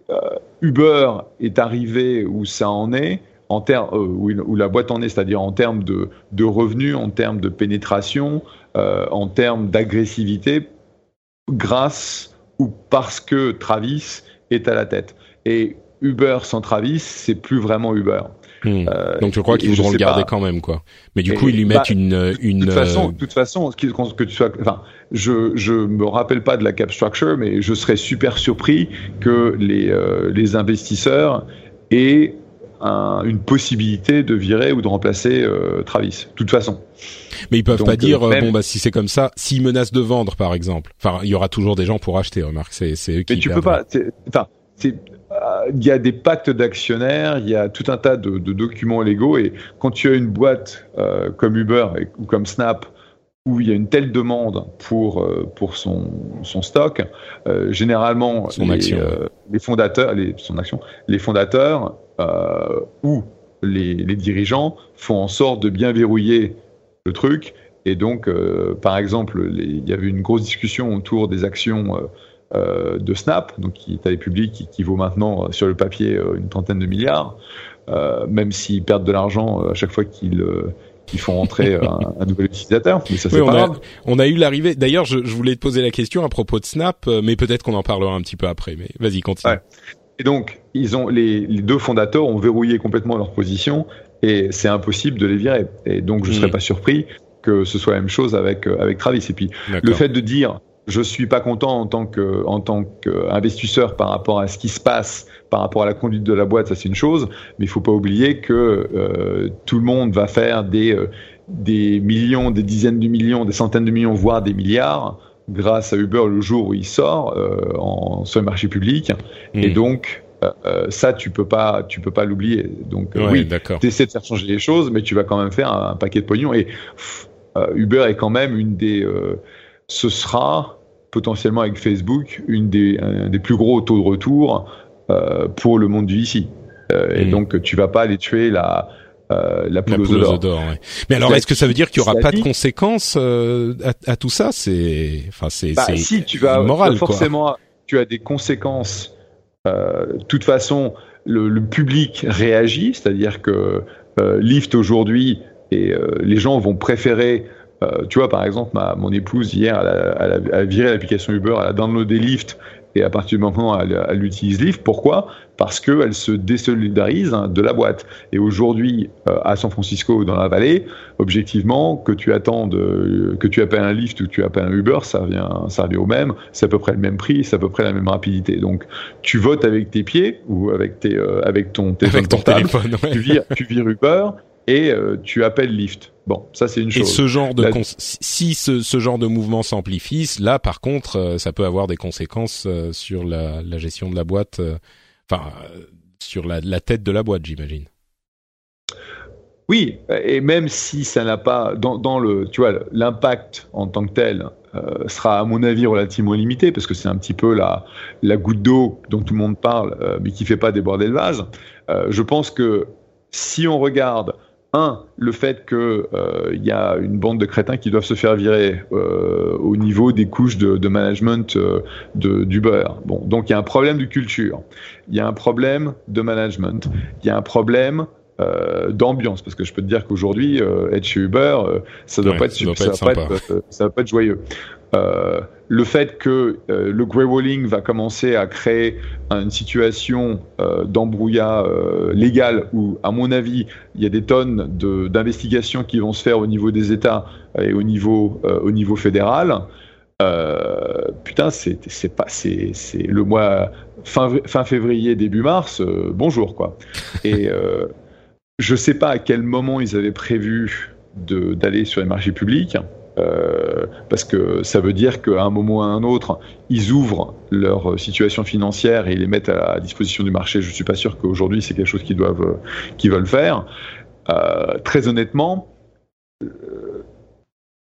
euh, Uber est arrivé où ça en est. En termes euh, où, la boîte en est, c'est-à-dire en termes de, de, revenus, en termes de pénétration, en termes d'agressivité, grâce ou parce que Travis est à la tête. Et Uber sans Travis, c'est plus vraiment Uber. Mmh. Euh, Donc je crois qu'ils voudront le garder pas. quand même, quoi. Mais du et coup, ils lui mettent bah, une, une. De toute façon, de toute façon, que, que tu sois, enfin, je je me rappelle pas de la cap structure, mais je serais super surpris que les euh, les investisseurs aient un, une possibilité de virer ou de remplacer euh, Travis. De toute façon. Mais ils peuvent Donc, pas dire euh, même... bon bah si c'est comme ça, s'ils menacent de vendre par exemple. Enfin, il y aura toujours des gens pour acheter. Remarque, c'est c'est eux qui. Mais tu peux pas. Enfin, il y a des pactes d'actionnaires, il y a tout un tas de, de, documents légaux et quand tu as une boîte euh, comme Uber et, ou comme Snap où il y a une telle demande pour euh, pour son, son stock, euh, généralement son les, euh, les, fondateurs, les, son action, les fondateurs euh, ou les, les, dirigeants font en sorte de bien verrouiller le truc. Et donc euh, par exemple il y avait une grosse discussion autour des actions euh, de Snap, donc qui est à public, qui, qui, vaut maintenant euh, sur le papier euh, une trentaine de milliards, euh, même s'ils perdent de l'argent à chaque fois qu'ils qui font entrer un, un, nouvel utilisateur. Mais ça, oui, on, a, on, a, eu l'arrivée. D'ailleurs, je, je, voulais te poser la question à propos de Snap, mais peut-être qu'on en parlera un petit peu après. Mais vas-y, continue. Ouais. Et donc, ils ont les, les, deux fondateurs ont verrouillé complètement leur position et c'est impossible de les virer. Et donc, je ne serais mmh. pas surpris que ce soit la même chose avec avec Travis. Et puis, le fait de dire je suis pas content en tant que en tant qu'investisseur par rapport à ce qui se passe, par rapport à la conduite de la boîte, ça c'est une chose, mais il faut pas oublier que euh, tout le monde va faire des euh, des millions, des dizaines de millions, des centaines de millions, voire des milliards grâce à Uber le jour où il sort en, sur le marché public. Et donc, ça, tu peux pas, tu peux pas l'oublier. Donc, oui, tu essaies de faire changer les choses, mais tu vas quand même faire un, paquet de pognon. Et Uber est quand même une des, ce sera potentiellement avec Facebook une des, un des plus gros taux de retour euh, pour le monde du ici. Euh, Et hmm. donc tu vas pas aller tuer la euh, la poule, aux d'or. Mais alors, est-ce que ça veut dire qu'il y aura pas de conséquences euh, à, à, tout ça? C'est, enfin, c'est, bah, si tu vas moral, forcément, tu as des conséquences. Euh, de toute façon, le, le public réagit, c'est-à-dire que Lyft aujourd'hui et les gens vont préférer euh, tu vois, par exemple, ma, mon épouse, hier, elle a, viré l'application Uber, elle a downloadé Lyft, et à partir du moment où elle, utilise Lyft, pourquoi? Parce qu'elle se désolidarise hein, de la boîte. Et aujourd'hui, euh, à San Francisco, dans la vallée, objectivement, que tu attendes, que tu appelles un Lyft ou que tu appelles un Uber, ça revient, ça revient au même. C'est à peu près le même prix, c'est à peu près la même rapidité. Donc, tu votes avec tes pieds ou avec tes, euh, avec ton téléphone portable. tu, vires, tu vires Uber et euh, tu appelles Lyft. Bon, ça c'est une chose. Et ce genre de si ce, ce, genre de mouvement s'amplifie, là par contre, euh, ça peut avoir des conséquences euh, sur la, la, gestion de la boîte, enfin sur la, la, tête de la boîte, j'imagine. Oui, et même si ça n'a pas dans, dans, le, tu vois, l'impact en tant que tel sera à mon avis relativement limité parce que c'est un petit peu la la goutte d'eau dont tout le monde parle, mais qui fait pas déborder le vase. je pense que si on regarde un, le fait qu'il euh, y a une bande de crétins qui doivent se faire virer euh, au niveau des couches de, management euh, d'Uber. Bon, donc il y a un problème de culture, il y a un problème de management, il y a un problème d'ambiance parce que je peux te dire qu'aujourd'hui être chez Uber ça doit pas être, ça, ça, va pas être joyeux euh, le fait que euh, le grey walling va commencer à créer une situation euh, d'embrouillat légal où, à mon avis, il y a des tonnes d'investigations qui vont se faire au niveau des États et au niveau, au niveau fédéral. putain, c'est pas c'est le mois fin, fin février début mars. bonjour quoi. Et je sais pas à quel moment ils avaient prévu d'aller sur les marchés publics. Euh, parce que ça veut dire qu'à un moment ou à un autre, ils ouvrent leur situation financière et ils les mettent à la disposition du marché. Je ne suis pas sûr qu'aujourd'hui c'est quelque chose qu'ils doivent, qu'ils veulent faire. Euh, très honnêtement, euh,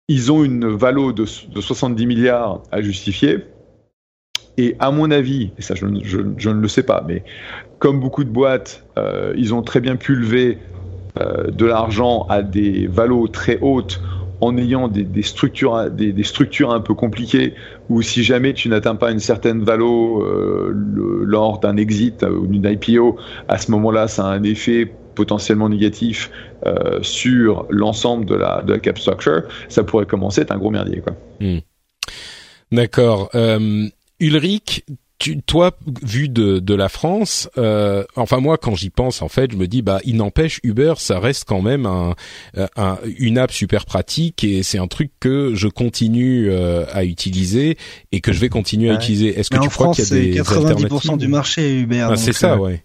ils ont une valo de, de, 70 milliards à justifier. Et à mon avis, et ça je, je, je ne le sais pas, mais comme beaucoup de boîtes, euh, ils ont très bien pu lever euh, de l'argent à des valos très hautes en ayant des, structures, des, structures un peu compliquées, ou si jamais tu n'atteins pas une certaine valo euh, lors d'un exit ou d'une IPO, à ce moment-là, ça a un effet potentiellement négatif euh, sur l'ensemble de la, de la cap structure, ça pourrait commencer à être un gros merdier. Quoi. Hmm. D'accord. Euh, Ulrich, tu, toi, vu de, de la France, euh, enfin moi, quand j'y pense, en fait, je me dis, bah, il n'empêche, Uber, ça reste quand même un, un, une app super pratique et c'est un truc que je continue euh, à utiliser et que je vais continuer à utiliser. Est-ce que tu crois qu'il y a des 90% du marché Uber. Ah, c'est ça, euh, ouais.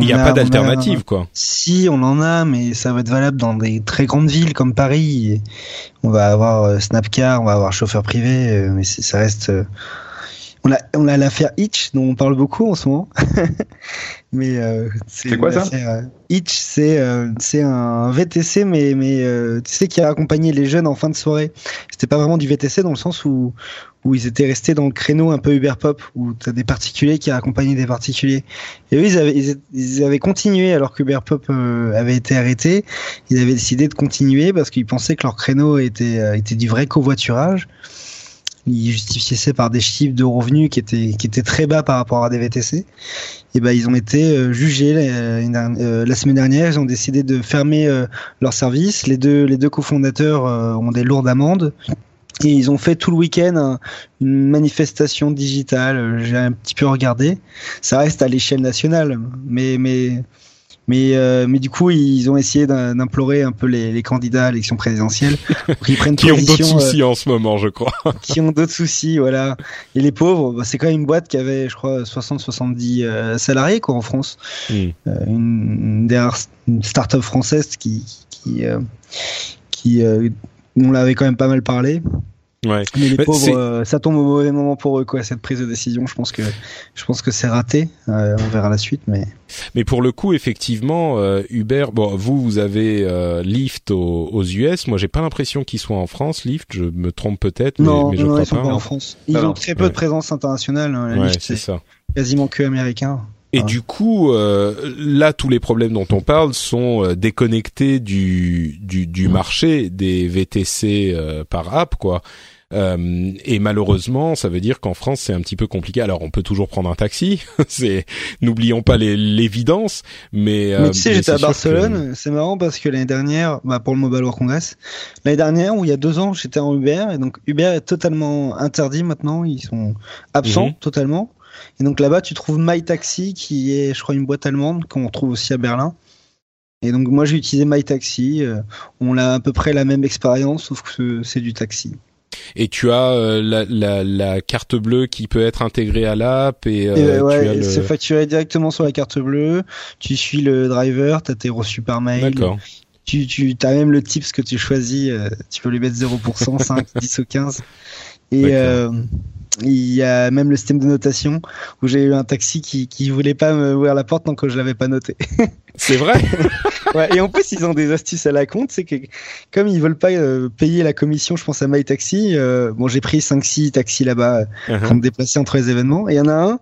il n'y a, pas d'alternative, quoi. Si, on en a, mais ça va être valable dans des très grandes villes comme Paris. On va avoir Snapcar, on va avoir chauffeur privé, mais ça reste on a, on a l'affaire Itch dont on parle beaucoup en ce moment. mais euh, c'est quoi ça euh, Itch, c'est euh, c'est un VTC, mais mais euh, tu sais qui a accompagné les jeunes en fin de soirée. C'était pas vraiment du VTC dans le sens où où ils étaient restés dans le créneau un peu Uber Pop, où tu as des particuliers qui accompagnaient des particuliers. Et eux, ils avaient, ils, avaient continué alors que Uber Pop avait été arrêté. Ils avaient décidé de continuer parce qu'ils pensaient que leur créneau était, était du vrai covoiturage ils justifiaient ça par des chiffres de revenus qui étaient qui étaient très bas par rapport à des VTC. Et ben ils ont été euh, jugés euh, la semaine dernière. Ils ont décidé de fermer euh, leur service. Les deux les deux cofondateurs ont des lourdes amendes. Et ils ont fait tout le week-end une manifestation digitale. J'ai un petit peu regardé. Ça reste à l'échelle nationale, mais mais mais, euh, mais du coup, ils ont essayé d'implorer un peu les, les, candidats à l'élection présidentielle qu'ils prennent qui ont d'autres soucis euh, en ce moment, je crois. qui ont d'autres soucis, voilà. Et les pauvres, bah, c'est quand même une boîte qui avait, je crois, 60-70 euh, salariés quoi en France. Hmm. une, une, start-up française qui qui, qui on l'avait quand même pas mal parlé. Ouais. Mais les Bah, pauvres, euh, ça tombe au mauvais moment pour eux, quoi, cette prise de décision. Je pense que, je pense que c'est raté. Euh, on verra la suite, mais. Mais pour le coup, effectivement, euh, Uber. Bon, vous, vous avez euh, Lyft aux, aux US. Moi, j'ai pas l'impression qu'ils soient en France. Lyft, je me trompe peut-être, mais, je non, crois ils sont pas. pas en France. Ils ont très peu Ouais. de présence internationale. hein. La Ouais, c'est ça. quasiment que américain. Et Ah. du coup, euh, là, tous les problèmes dont on parle sont euh, déconnectés du, du, du marché des VTC euh, par app, quoi. Euh, et malheureusement, ça veut dire qu'en France, c'est un petit peu compliqué. Alors, on peut toujours prendre un taxi. c'est, n'oublions pas l'évidence. Mais, euh, Mais tu sais, j'étais à Barcelone. C'est marrant parce que l'année dernière, bah, pour le Mobile World Congress, l'année dernière ou il y a deux ans, j'étais en Uber et donc Uber est totalement interdit maintenant. Ils sont absents Mhm. totalement. Et donc là-bas, tu trouves MyTaxi qui est, je crois, une boîte allemande qu'on trouve aussi à Berlin. Et donc moi, j'ai utilisé MyTaxi. Euh, on a à peu près la même expérience, sauf que c'est du taxi. Et tu as euh, la, la, la carte bleue qui peut être intégrée à l'app et, euh, Et ouais, le- c'est facturé directement sur la carte bleue. Tu suis le driver, t'as tes reçus par mail. D'accord. Tu, tu as même le tips que tu choisis. euh, tu peux lui mettre 0%, 5, 10 ou 15. Et il y a même le système de notation où j'ai eu un taxi qui, qui voulait pas me ouvrir la porte tant que je l'avais pas noté. C'est vrai? Ouais, et en plus, ils ont des astuces à la compte. C'est que comme ils veulent pas euh, payer la commission, je pense à MyTaxi, euh, bon, j'ai pris 5-6 taxis là-bas Uh-huh. pour me déplacer entre les événements. Et il y en a un,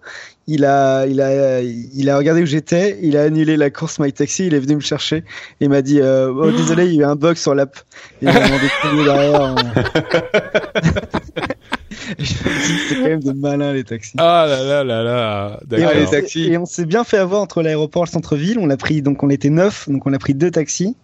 il a, il a, il a regardé où j'étais, il a annulé la course My Taxi, il est venu me chercher et il m'a dit, euh, oh, désolé, il y a eu un bug sur l'app. Il m'a demandé de derrière. hein. Et je me dis, c'est quand même de malins les taxis. Ah là là là là. Et, D'accord. On les s'est- taxis. et on s'est bien fait avoir entre l'aéroport et le centre-ville. On a pris, donc on était neuf, donc on a pris deux taxis.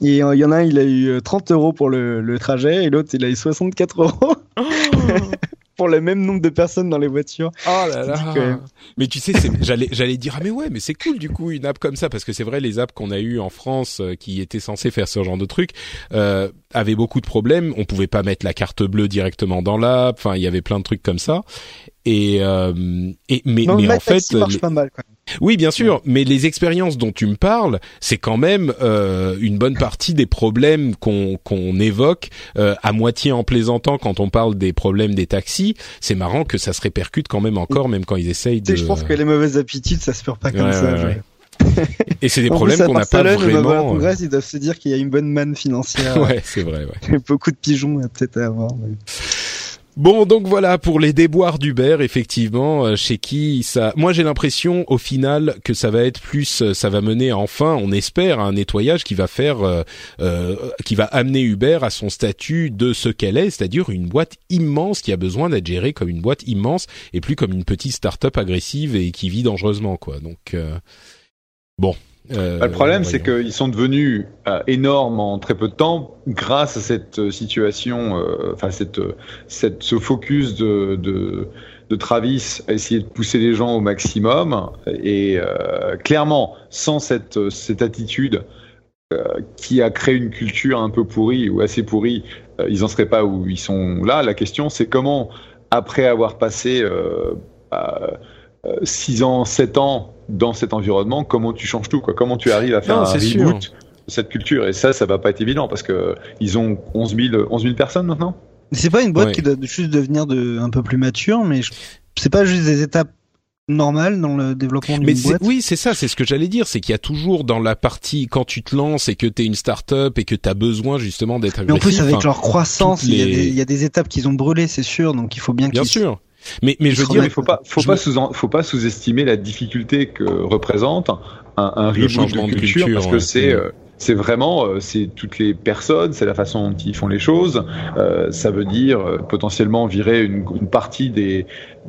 Et euh, il y en a un, il a eu euh, 30 euros pour le, le trajet et l'autre, il a eu 64 euros pour le même nombre de personnes dans les voitures. Oh là là. Mais tu sais, c'est- j'allais j'allais dire ah mais ouais, mais c'est cool du coup une app comme ça parce que c'est vrai les apps qu'on a eu en France euh, qui étaient censées faire ce genre de truc euh, avaient beaucoup de problèmes. On pouvait pas mettre la carte bleue directement dans l'app. Enfin, il y avait plein de trucs comme ça. Et, euh, et mais Non, mais My en fait marche les- pas mal quand même. Oui, bien sûr, mais les expériences dont tu me parles, c'est quand même euh, une bonne partie des problèmes qu'on qu'on évoque euh, à moitié en plaisantant quand on parle des problèmes des taxis. C'est marrant que ça se répercute quand même encore, même quand ils essayent de. je pense que les mauvaises habitudes, ça se perd pas comme Ouais, ça. ouais. Et c'est des problèmes qu'on n'a pas Barcelone, au vraiment. euh, ils doivent se dire qu'il y a une bonne manne financière. Ouais, c'est vrai. Ouais. Beaucoup de pigeons peut-être à avoir. mais- Bon, donc voilà pour les déboires d'Uber, effectivement, euh, chez qui ça. Moi, j'ai l'impression, au final, que ça va être plus, euh, ça va mener enfin, on espère, à un nettoyage qui va faire, euh, euh, qui va amener Uber à son statut de ce qu'elle est, c'est-à-dire une boîte immense qui a besoin d'être gérée comme une boîte immense et plus comme une petite start-up agressive et qui vit dangereusement, quoi. Donc euh, bon. Euh, Bah, le problème, c'est qu'ils sont devenus euh, énormes en très peu de temps grâce à cette euh, situation, enfin cette, euh, cette, ce focus de, de, de Travis à essayer de pousser les gens au maximum. Et clairement, sans cette, cette attitude qui a créé une culture un peu pourrie ou assez pourrie, ils en seraient pas où ils sont là. La question, c'est comment, après avoir passé euh, 6 ans, 7 ans dans cet environnement, comment tu changes tout, quoi? Comment tu arrives à faire Non, un reboot sûr. de cette culture? Et ça, ça va pas être évident parce que ils ont 11 000, 11 000 personnes maintenant. C'est pas une boîte qui doit juste devenir de, un peu plus mature, mais c'est pas juste des étapes normales dans le développement Mais d'une boîte? oui, c'est ça, c'est ce que j'allais dire, c'est qu'il y a toujours dans la partie quand tu te lances et que t'es une start-up et que t'as besoin justement d'être Mais en plus, avec leur croissance, il, y les- y a des étapes qu'ils ont brûlées, c'est sûr, donc il faut bien bien sûr. Mais mais je veux dire, il faut pas, faut pas sous, faut pas sous-estimer la difficulté que représente un, un reboot changement de culture, culture, parce que ouais. c'est euh, c'est vraiment euh, c'est toutes les personnes, c'est la façon dont ils font les choses. Euh, ça veut dire euh, potentiellement virer une, une partie des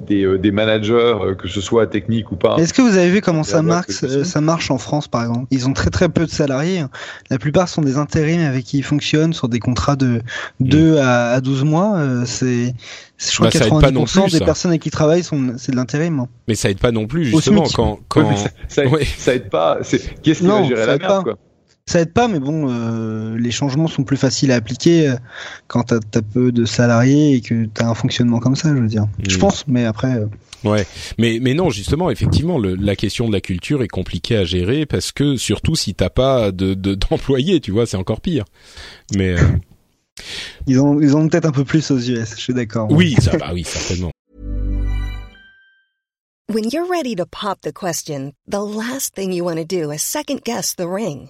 des, euh, des managers, euh, que ce soit technique ou pas. Est-ce que vous avez vu comment ça marche, euh, ça marche en France, par exemple? Ils ont très très peu de salariés. La plupart sont des intérims avec qui ils fonctionnent sur des contrats de 2 à, à 12 mois. Euh, c'est, je crois Bah, que ça aide pas non 90% plus, des ça. personnes avec qui ils travaillent sont, c'est de l'intérim. hein. mais ça aide pas non plus justement quand quand mais ça, ça, Ouais. ça aide pas. C'est qui est-ce qui va gérer ça la merde pas. quoi? Ça aide pas, mais bon, euh, les changements sont plus faciles à appliquer euh, quand t'as as peu de salariés et que t'as un fonctionnement comme ça, je veux dire. Je Mm. pense, mais après. euh, Ouais, mais mais non, justement, effectivement, le, la question de la culture est compliquée à gérer parce que surtout si t'as pas de de- d'employés, tu vois, c'est encore pire. Mais euh, Ils ont, ils ont peut-être un peu plus aux US, je suis d'accord. oui, ça, bah oui, certainement. When you're ready to pop the question, the last thing you want to do is second guess the ring.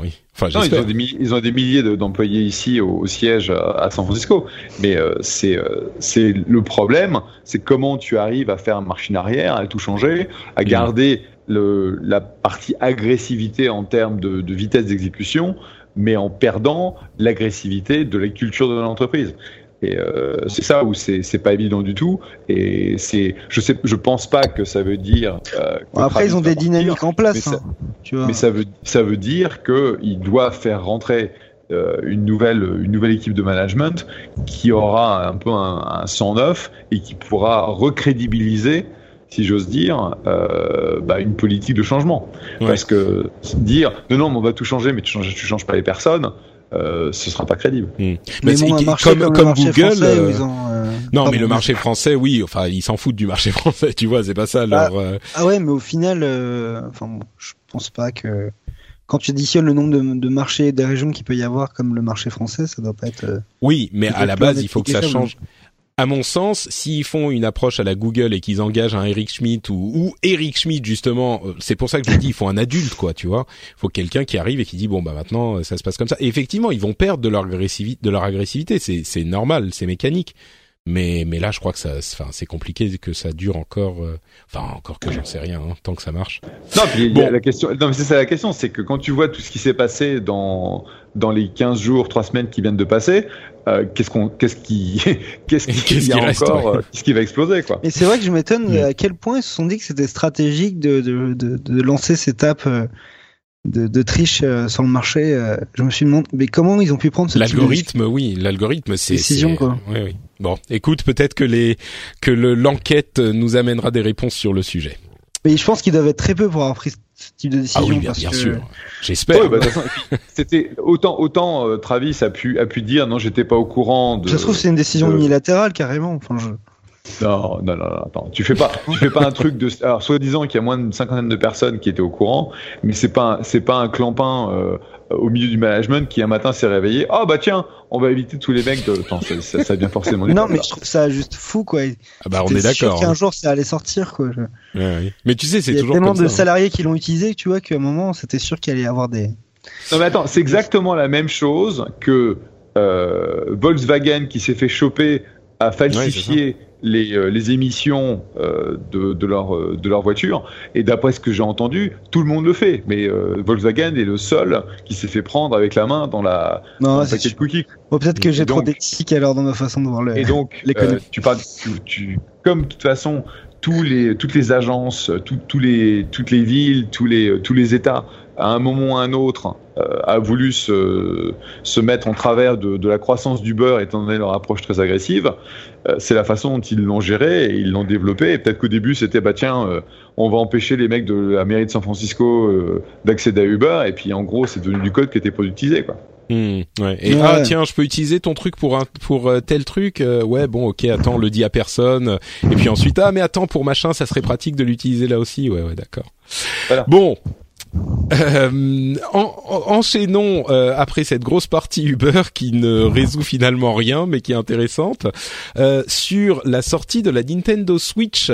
Oui. Enfin, Non, ils ont des, mi- ils ont des milliers de- d'employés ici au, au siège à, à San Francisco. Mais euh, c'est euh, c'est le problème, c'est comment tu arrives à faire machine arrière, à tout changer, à garder le, la partie agressivité en termes de, de vitesse d'exécution, mais en perdant l'agressivité de la culture de l'entreprise. Et euh, c'est ça où c'est c'est pas évident du tout. Et c'est, je sais, je pense pas que ça veut dire. euh, que après, Travis ils ont des partir, dynamiques en mais place, ça- hein, tu vois. mais ça veut, ça veut dire qu'il doit faire rentrer euh, une, nouvelle, une nouvelle équipe de management qui aura un peu un, un sang neuf et qui pourra recrédibiliser, si j'ose dire, euh, bah, une politique de changement. Ouais. Parce que dire non, non, mais on va tout changer, mais tu changes, tu changes pas les personnes, euh, ce sera pas crédible. mais Bah, c'est- bon, un marché comme, comme, comme le marché Google. français, euh, ils ont, euh, Non, pardon, mais le marché français, oui. Enfin, ils s'en foutent du marché français, tu vois. C'est pas ça Bah, leur. euh, Ah ouais, mais au final, euh, enfin, bon, je pense pas que quand tu additionnes le nombre de, de marchés et des régions qu'il peut y avoir comme le marché français, ça doit pas être. euh, Oui, mais à la base, il faut que ça change. À mon sens, s'ils font une approche à la Google et qu'ils engagent un Eric Schmidt ou, ou Eric Schmidt justement, euh, c'est pour ça que je dis, il faut un adulte, quoi, tu vois. Il faut quelqu'un qui arrive et qui dit bon bah maintenant euh, ça se passe comme ça. Et effectivement, ils vont perdre de leur agressivité, de leur agressivité. C'est c'est normal, c'est mécanique. Mais mais là, je crois que ça, enfin, c'est compliqué que ça dure encore. euh, Enfin, encore que j'en sais rien, hein, tant que ça marche. Non, puis Bon. la question. Non, mais c'est ça la question, c'est que quand tu vois tout ce qui s'est passé dans dans les 15 jours, 3 semaines qui viennent de passer, euh, qu'est-ce qu'on, qu'est-ce qui, qu'est-ce qu'il Qu'est-ce y a qui reste, encore, ouais. euh, qu'est-ce qui va exploser, quoi. Mais c'est vrai que je m'étonne Mm. à quel point ils se sont dit que c'était stratégique de, de, de, de lancer cette app euh, de, de triche euh, sur le marché. euh. Je me suis demandé, mais comment ils ont pu prendre ce L'algorithme, oui, l'algorithme, c'est Décision, c'est- quoi. Oui, oui. Bon, écoute, peut-être que les que le- l'enquête nous amènera des réponses sur le sujet. Mais je pense qu'ils doivent être très peu pour avoir pris ce type de décision. Ah oui, bien, parce bien que- sûr. J'espère. Ouais, bah, c'était autant, autant euh, Travis a pu, a pu dire non, j'étais pas au courant de. Ça se trouve, c'est une décision de- unilatérale carrément. Enfin, je... Non, non, non, attends. Tu fais pas, tu fais pas un truc de. Alors, soi-disant qu'il y a moins d'une cinquantaine de personnes qui étaient au courant, mais c'est pas, un- c'est pas un clampin euh, au milieu du management qui un matin s'est réveillé. Oh bah tiens, on va éviter tous les mecs de. Attends, ça, ça, ça vient forcément. du Non, mais là. je trouve ça juste fou, quoi. Ah bah on est d'accord. qu'un hein. jour, ça allait sortir, quoi. Je- Ouais, ouais. Mais tu sais, c'est Il y a toujours tellement comme de ça. hein. salariés qui l'ont utilisé, que tu vois, qu'à un moment, c'était sûr qu'il allait y avoir des. Non mais attends, c'est exactement la même chose que euh, Volkswagen qui s'est fait choper à falsifier les, euh, les émissions euh, de, de, leur, euh, de leur voiture. Et d'après ce que j'ai entendu, tout le monde le fait. Mais Volkswagen est le seul qui s'est fait prendre avec la main dans la dans le paquet de cookies. Bon, peut-être que j'ai trop d'éthique alors dans ma façon de voir le. Et donc, tu parles, tu, tu- comme de toute façon, tous les, toutes les agences, tout- tous les, toutes les villes, tous les, tous les États, à un moment ou à un autre, a voulu se, se mettre en travers de, de la croissance du beurre, étant donné leur approche très agressive. Euh, c'est la façon dont ils l'ont géré et ils l'ont développé. Et peut-être qu'au début, c'était bah tiens, euh, on va empêcher les mecs de la mairie de San Francisco euh, d'accéder à Uber. Et puis en gros, c'est devenu du code qui était pas utilisé, quoi. Hmm, ouais. Et Ouais. ah tiens, je peux utiliser ton truc pour un pour euh, tel truc. euh, ouais, bon, ok, attends, on le dit à personne. Et puis ensuite, ah mais attends, pour machin, ça serait pratique de l'utiliser là aussi. Ouais, ouais, d'accord. Voilà. Bon. Euh, en, enchaînons euh, après cette grosse partie Uber qui ne résout finalement rien mais qui est intéressante euh, sur la sortie de la Nintendo Switch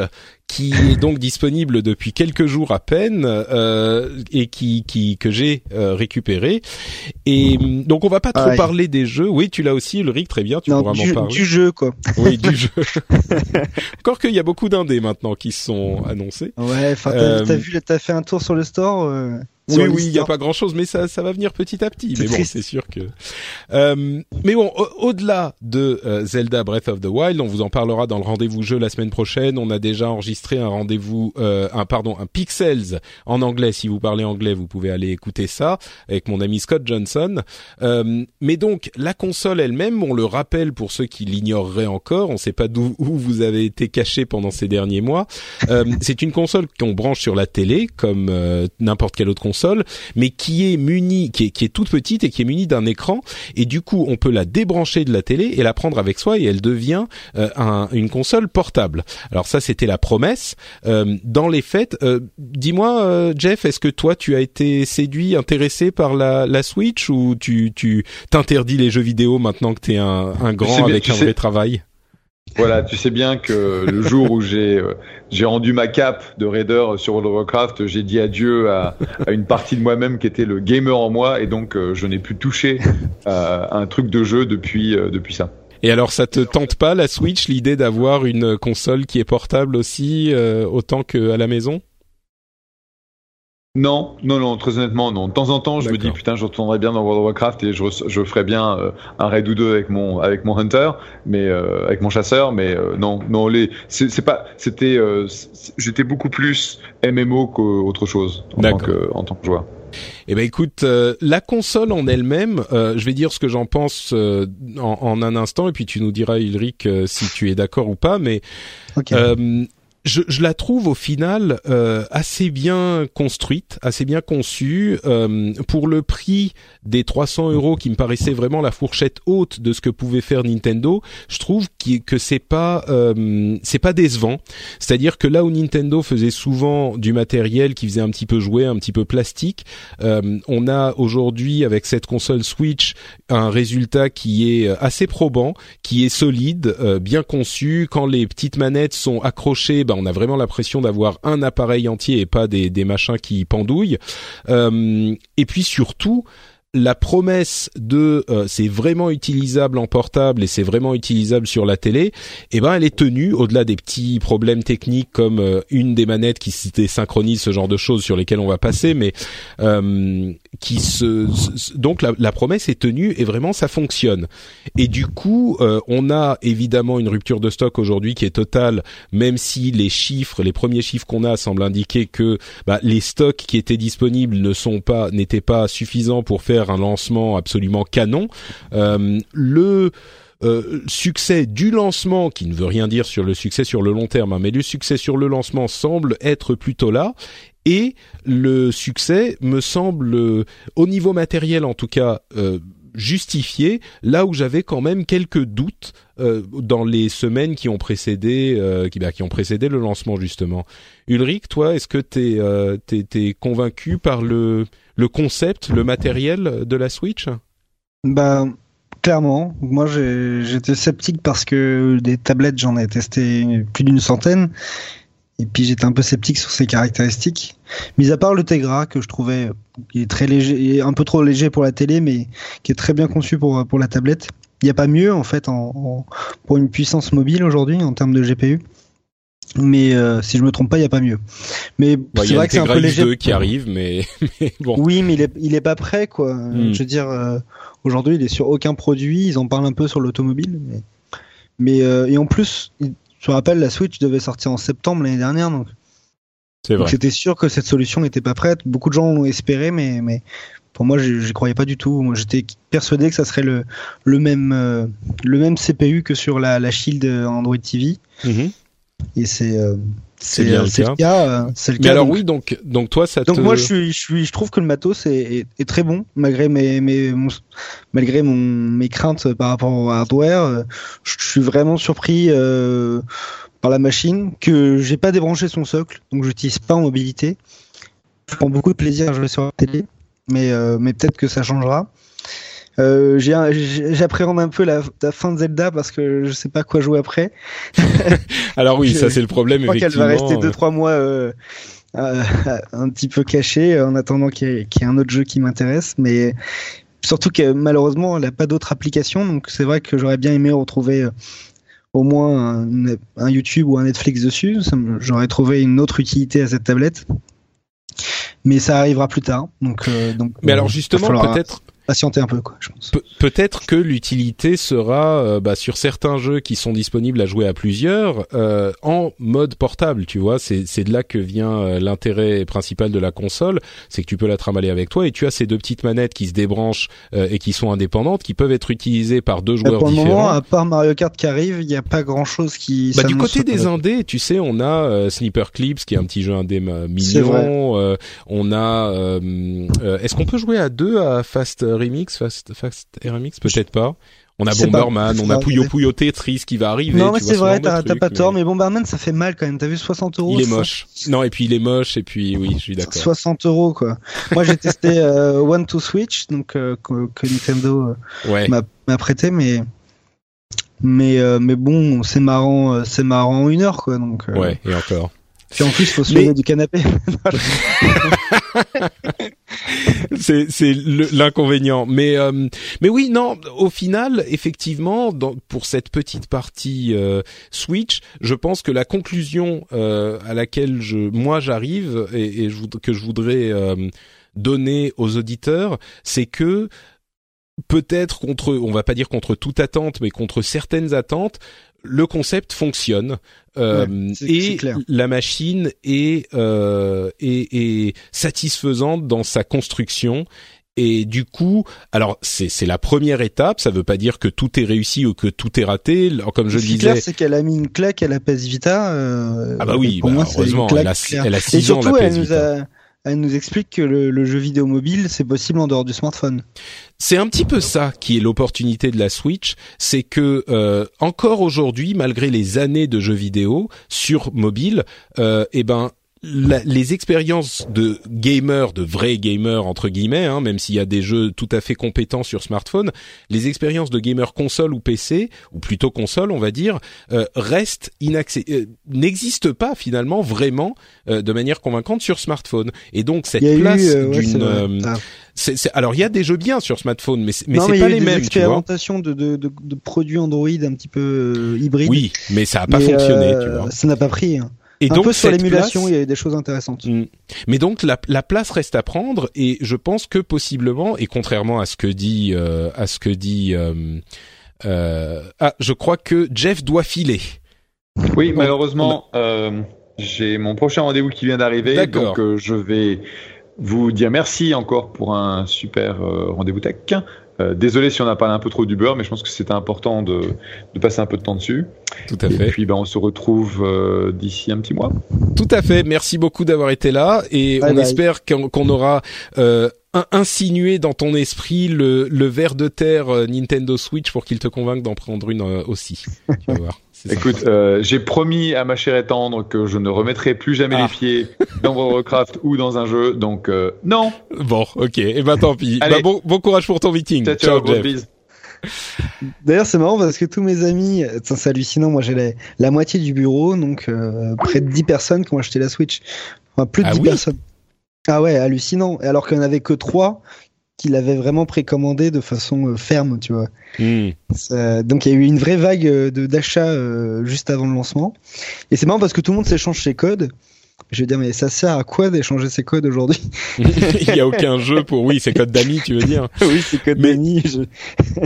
qui est donc disponible depuis quelques jours à peine euh, et qui, qui que j'ai euh, récupéré. Et donc on va pas trop parler des jeux. Oui, tu l'as aussi, Ulrich, très bien. Tu pourras m'en parler. Du jeu, quoi. Oui, du jeu. Encore qu'il y a beaucoup d'indés maintenant qui sont annoncés. Ouais, enfin, t'as euh, vu, t'as fait un tour sur le store. Oui, oui, il n'y a pas grand-chose, mais ça, ça va venir petit à petit. Mais bon, c'est sûr que. Euh, mais bon, au-delà de euh, Zelda Breath of the Wild, on vous en parlera dans le rendez-vous jeu la semaine prochaine. On a déjà enregistré un rendez-vous, euh, un pardon, un Pixels en anglais. Si vous parlez anglais, vous pouvez aller écouter ça avec mon ami Scott Johnson. Euh, mais donc, la console elle-même, on le rappelle pour ceux qui l'ignoreraient encore, on ne sait pas d'où où vous avez été caché pendant ces derniers mois. Euh, c'est une console qu'on branche sur la télé, comme n'importe quelle autre console mais qui est munie, qui est, qui est toute petite et qui est munie d'un écran. Et du coup, on peut la débrancher de la télé et la prendre avec soi et elle devient euh, un, une console portable. Alors ça, c'était la promesse. Euh, dans les faits, euh, dis-moi, Jeff, est-ce que toi, tu as été séduit, intéressé par la, la Switch ou tu tu t'interdis les jeux vidéo maintenant que tu es un, un grand avec un vrai travail? Voilà, tu sais bien que le jour où j'ai euh, j'ai rendu ma cape de raider sur World of Warcraft, j'ai dit adieu à, à une partie de moi-même qui était le gamer en moi, et donc euh, je n'ai plus touché à un truc de jeu depuis euh, depuis ça. Et alors, ça te tente pas la Switch, l'idée d'avoir une console qui est portable aussi autant qu'à la maison? Non, non, non, très honnêtement, non. De temps en temps, je me dis putain, je retournerais bien dans World of Warcraft et je, je ferais bien euh, un raid ou deux avec mon avec mon hunter, mais euh, avec mon chasseur, mais euh, non, non, les c'est pas, c'était, j'étais beaucoup plus MMO qu'autre chose en tant que en tant que joueur. Eh ben écoute, la console en elle-même, je vais dire ce que j'en pense en, en, un instant, et puis tu nous diras Ulrich si tu es d'accord ou pas, mais je, je, la trouve au final euh, assez bien construite, assez bien conçue. Euh, pour le prix des 300 euros qui me paraissait vraiment la fourchette haute de ce que pouvait faire Nintendo, je trouve que c'est pas euh, c'est pas décevant. C'est-à-dire que là où Nintendo faisait souvent du matériel qui faisait un petit peu jouer, un petit peu plastique, euh, on a aujourd'hui avec cette console Switch un résultat qui est assez probant, qui est solide, euh, bien conçu. Quand les petites manettes sont accrochées bah, on a vraiment l'impression d'avoir un appareil entier et pas des, des machins qui pendouillent. Euh, et puis surtout, la promesse de euh, c'est vraiment utilisable en portable et c'est vraiment utilisable sur la télé, eh ben elle est tenue au-delà des petits problèmes techniques comme euh, une des manettes qui se désynchronise, ce genre de choses sur lesquelles on va passer, mais euh, qui se donc la, promesse est tenue et vraiment ça fonctionne. Et du coup, on a évidemment une rupture de stock aujourd'hui qui est totale, même si les chiffres, les premiers chiffres qu'on a semblent indiquer que bah, les stocks qui étaient disponibles ne sont pas n'étaient pas suffisants pour faire un lancement absolument canon. Euh, le euh, succès du lancement, qui ne veut rien dire sur le succès sur le long terme, hein, mais le succès sur le lancement semble être plutôt là. Et le succès me semble, euh, au niveau matériel en tout cas, justifié, là où j'avais quand même quelques doutes dans les semaines qui ont précédé, qui, bah, qui ont précédé le lancement justement. Ulrich, toi, est-ce que t'es es, convaincu par le le concept, le matériel de la Switch Bah clairement, moi j'étais sceptique parce que des tablettes j'en ai testé plus d'une centaine et puis j'étais un peu sceptique sur ses caractéristiques. Mis à part le Tegra que je trouvais très léger, un peu trop léger pour la télé, mais qui est très bien conçu pour pour la tablette. Il n'y a pas mieux en fait pour une puissance mobile aujourd'hui en termes de GPU mais euh, si je me trompe pas, il y a pas mieux. Mais c'est vrai que c'est un peu léger. qui arrive, mais, bon. Oui, mais il est, il est pas prêt, quoi. Hmm. Je veux dire, euh, aujourd'hui, il est sur aucun produit. Ils en parlent un peu sur l'automobile, mais, mais euh, et en plus, je me rappelle, la Switch devait sortir en septembre l'année dernière, donc. C'est vrai. C'était sûr que cette solution n'était pas prête. Beaucoup de gens l'ont espéré, mais, mais pour moi, je croyais pas du tout. Moi, j'étais persuadé que ça serait le, le même, le même CPU que sur la, la Shield Android TV. Mm-hmm. Et c'est euh, c'est bien le cas. Euh, c'est le cas. Mais alors oui, donc donc toi ça donc moi je suis je suis je trouve que le matos est, est, très bon malgré mes mes malgré mon mes craintes par rapport au hardware. Euh, je suis vraiment surpris euh, par la machine que j'ai pas débranché son socle donc j'utilise pas en mobilité. je prends beaucoup de plaisir à jouer sur la télé, mais, euh, mais peut-être que ça changera. Euh, J'appréhende un peu la, la fin de Zelda parce que je sais pas quoi jouer après. Alors oui, Je- ça c'est le problème Je crois qu'elle va rester euh, 2-3 mois euh, euh, un petit peu cachée en attendant qu'il y, ait- qu'il y ait un autre jeu qui m'intéresse. Mais surtout que malheureusement, elle n'a pas d'autres applications. Donc c'est vrai que j'aurais bien aimé retrouver euh, au moins un, un YouTube ou un Netflix dessus. J'aurais trouvé une autre utilité à cette tablette. Mais ça arrivera plus tard. Donc, euh, donc Mais euh, alors justement, peut-être patienter un peu, quoi, je pense. Pe- Peut-être que l'utilité sera euh, bah, sur certains jeux qui sont disponibles à jouer à plusieurs euh, en mode portable. Tu vois, c'est de là que vient euh, l'intérêt principal de la console, c'est que tu peux la trimballer avec toi et tu as ces deux petites manettes qui se débranchent euh, et qui sont indépendantes, qui peuvent être utilisées par deux joueurs pour le différents. moment, à part Mario Kart qui arrive, il n'y a pas grand chose qui. Bah, du côté des indés, tu sais, on a euh, Sniper Clips qui est un petit jeu indé mignon. euh, on a. Est-ce qu'on peut jouer à deux à Fast Remix, Fast Fast Remix Peut-être pas. On a pas. Bomberman, on a Puyo. Puyo Tetris qui va arriver. Non, mais c'est vrai, t'as pas tort, mais Bomberman, ça fait mal quand même. T'as vu 60 euros il est moche. Non, et puis il est moche, et puis oui, je suis d'accord. 60 euros, quoi. Moi, j'ai testé euh, One to Switch, donc euh, que, que Nintendo euh, Ouais. m'a prêté, mais mais mais bon, c'est marrant, c'est marrant une heure, quoi. Donc. Ouais, et encore. Puis en plus, faut se Mais- lever du canapé. c'est l'inconvénient. Mais euh, mais oui, non. Au final, effectivement, dans, pour cette petite partie euh, Switch, je pense que la conclusion euh, à laquelle je moi j'arrive et, et je voud- que je voudrais euh, donner aux auditeurs, c'est que peut-être contre, on va pas dire contre toute attente, mais contre certaines attentes, le concept fonctionne euh, Ouais, et clair. la machine est, euh, est, est satisfaisante dans sa construction. Et du coup, alors c'est la première étape. Ça veut pas dire que tout est réussi ou que tout est raté. Comme je le disais, clair, c'est qu'elle a mis une claque à la PS Vita. euh, Ah bah oui, pour bah moi, c'est une heureusement, claque elle a- claire. elle a Et six ans, la elle PS nous Vita. a, elle nous explique que le, jeu vidéo mobile, c'est possible en dehors du smartphone. C'est un petit peu ça qui est l'opportunité de la Switch, c'est que euh, encore aujourd'hui, malgré les années de jeux vidéo sur mobile, euh, eh ben la- les expériences de gamers, de vrais gamers entre guillemets, hein, même s'il y a des jeux tout à fait compétents sur smartphone, les expériences de gamers console ou PC, ou plutôt console, on va dire, euh, restent euh, n'existent pas finalement vraiment euh, de manière convaincante sur smartphone. Et donc cette place eu, euh, ouais, d'une euh, Ah. alors il y a des jeux bien sur smartphone, mais c'est, mais c'est pas les mêmes, expérimentations de, de, de, de produits Android un petit peu euh, hybrides. Oui, mais ça a pas Mais, fonctionné, tu vois. Ça n'a pas pris. hein. Et un donc peu sur l'émulation, place- il y a eu des choses intéressantes. Mm. Mais donc la, la place reste à prendre et je pense que possiblement et contrairement à ce que dit euh, à ce que dit euh, euh, ah je crois que Jeff doit filer. Oui, On- malheureusement, euh, j'ai mon prochain rendez-vous qui vient d'arriver, donc euh, je vais vous dire merci encore pour un super euh, rendez-vous tech. Euh, désolé si on a parlé un peu trop du beurre, mais je pense que c'était important de, de passer un peu de temps dessus. Tout à Et fait. puis, ben, on se retrouve euh, d'ici un petit mois. Tout à fait. Merci beaucoup d'avoir été là et Bye on bye. espère qu'on, aura euh, in- insinué dans ton esprit le, le ver de terre euh, Nintendo Switch pour qu'il te convainque d'en prendre une euh, aussi. Tu vas voir. Écoute, euh, j'ai promis à ma chère et tendre que je ne remettrai plus jamais Ah. les pieds dans World of Warcraft ou dans un jeu, donc euh, non. Bon, ok. Et ben tant pis. Allez. Bah, bon, bon courage pour ton meeting. Ciao, ciao, Jeff. D'ailleurs, c'est marrant parce que tous mes amis, c'est hallucinant. Moi, j'ai la, la moitié du bureau, donc euh, près de 10 personnes qui ont acheté la Switch. Enfin, plus de Ah 10 oui personnes. Ah ouais, hallucinant. Et alors qu'il n'y en avait que 3 qui l'avaient vraiment précommandé de façon euh, ferme, tu vois. Hmm. Ça- donc il y a eu une vraie vague euh, de d'achats euh, juste avant le lancement. Et c'est marrant parce que tout le monde s'échange ses codes. Je veux dire, mais ça sert à quoi d'échanger ses codes aujourd'hui Il y a aucun jeu pour oui, c'est code d'amis, tu veux dire. Oui, c'est code Mais- d'amis. je-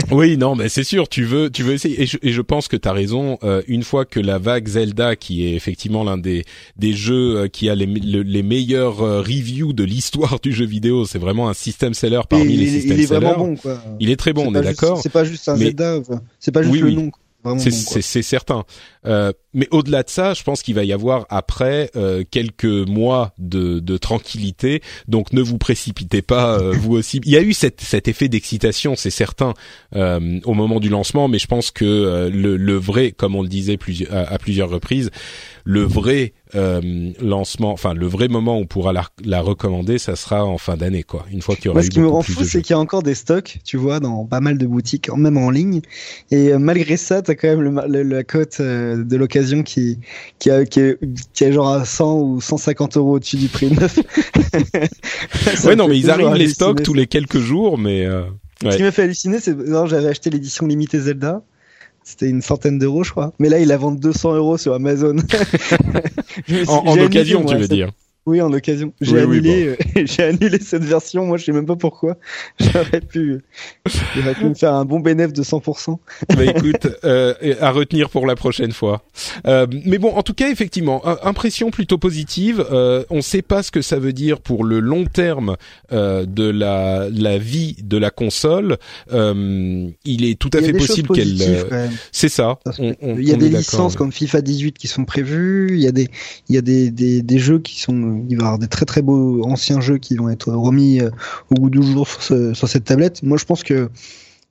Oui, non, mais c'est sûr, tu veux, tu veux essayer. Et je, et je pense que tu as raison. euh, une fois que la vague Zelda, qui est effectivement l'un des des jeux euh, qui a les, le- les meilleurs euh, reviews de l'histoire du jeu vidéo, c'est vraiment un system seller parmi il, les il system est sellers. vraiment bon, quoi. Il est très bon, on est d'accord. C'est pas juste un Mais- Zelda, enfin, c'est pas juste Oui, le oui. nom. quoi. C'est bon, certain. Euh, mais au-delà de ça, je pense qu'il va y avoir après euh, quelques mois de, de, tranquillité. Donc ne vous précipitez pas, euh, vous aussi. Il y a eu cet, cet effet d'excitation, c'est certain, euh, au moment du lancement, mais je pense que le, le, vrai, comme on le disait à plusieurs reprises, le vrai euh, lancement, enfin le vrai moment où on pourra la, la recommander, ça sera en fin d'année, quoi. Une fois qu'il y aura Moi, eu ce qui me rend fou, c'est qu'il y a encore des stocks, tu vois, dans pas mal de boutiques, même en ligne. Et euh, malgré ça, t'as quand même le, la cote euh, de l'occasion qui qui, a, qui, est, qui est genre à 100 ou 150 euros au-dessus du prix neuf. ouais, non, mais ils arrivent les stocks tous les quelques jours, mais. Euh, ouais. Ce qui m'a fait halluciner, c'est que j'avais acheté l'édition limitée Zelda c'était une centaine d'euros, je crois. Mais là, il la vend 200 euros sur Amazon. en, en occasion, tu veux dire oui, en occasion. J'ai annulé, euh, j'ai annulé cette version. Moi, je sais même pas pourquoi. J'aurais pu, j'aurais pu me faire un bon bénéfice de 100%. bah écoute, euh, à retenir pour la prochaine fois. Euh, mais bon, en tout cas, effectivement, impression plutôt positive. Euh, on ne sait pas ce que ça veut dire pour le long terme euh, de la la vie de la console. il est tout à fait possible qu'elle. C'est ça. On, on, il y a des licences comme FIFA 18 qui sont prévues. Il y a des il y a des, des, des jeux qui sont il va y avoir des très très beaux anciens jeux qui vont être remis euh, au bout du jour sur, sur, cette tablette. Moi, je pense que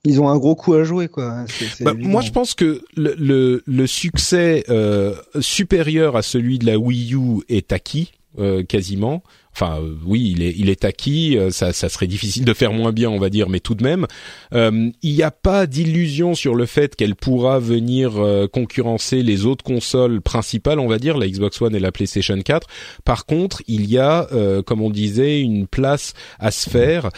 ils ont un gros coup à jouer, quoi. Bah, moi, je pense que le, le, le succès euh, supérieur à celui de la Wii U est acquis euh, quasiment. Enfin, euh, oui, il est, il est acquis. Euh, ça, ça serait difficile de faire moins bien, on va dire, mais tout de même, euh, il n'y a pas d'illusion sur le fait qu'elle pourra venir concurrencer les autres consoles principales, on va dire, la Xbox One et la PlayStation 4. Par contre, il y a, comme on disait, une place à se faire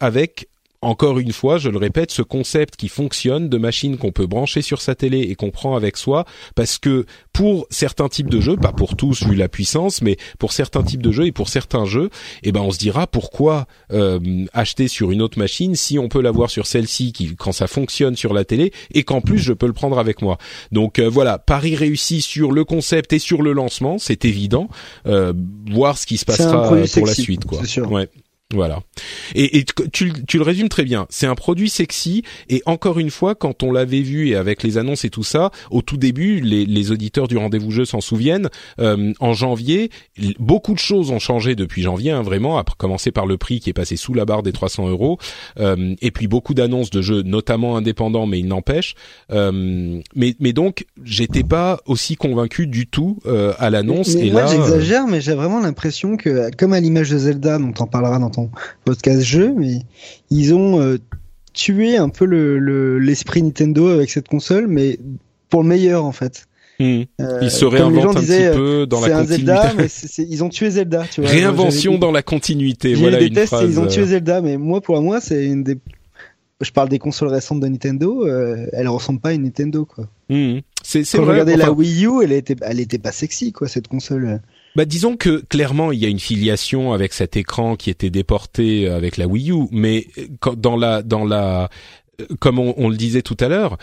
avec encore une fois, je le répète, ce concept qui fonctionne de machine qu'on peut brancher sur sa télé et qu'on prend avec soi, parce que pour certains types de jeux, pas pour tous vu la puissance, mais pour certains types de jeux et pour certains jeux, eh ben on se dira pourquoi euh, acheter sur une autre machine si on peut l'avoir sur celle-ci qui quand ça fonctionne sur la télé et qu'en plus je peux le prendre avec moi. Donc euh, voilà, Paris réussi sur le concept et sur le lancement, c'est évident. Euh, voir ce qui se passera pour la suite, quoi. Ouais. Voilà. Et, et tu, tu, le résumes très bien. C'est un produit sexy et encore une fois, quand on l'avait vu et avec les annonces et tout ça, au tout début, les, les auditeurs du rendez-vous jeu s'en souviennent. Euh, en janvier, beaucoup de choses ont changé depuis janvier, hein, vraiment. À commencer par le prix qui est passé sous la barre des 300 euros, euh, et puis beaucoup d'annonces de jeux, notamment indépendants, mais il n'empêche. Euh, mais, mais donc, j'étais pas aussi convaincu du tout euh, à l'annonce. Et moi, j'exagère, mais j'ai vraiment l'impression que, comme à l'image de Zelda, dont on parlera dans podcast jeu, mais ils ont euh, tué un peu l'esprit le, Nintendo avec cette console, mais pour le meilleur en fait. Hmm. Euh, ils se réinventent un petit peu dans la continuité. Zelda, mais ils ont tué Zelda. Tu vois, Réinvention dans la continuité. Voilà une phrase. Ils ont tué euh. Zelda, mais moi pour moi c'est une des. Je parle des consoles récentes de Nintendo, euh, elles ressemblent pas à une Nintendo quoi. Hmm. C'est Quand vrai. Regardez la Wii U, elle était, elle était pas sexy quoi cette console. Bah disons que clairement il y a une filiation avec cet écran qui était déporté avec la Wii U, mais euh, dans la dans la euh, comme on, le disait tout à l'heure,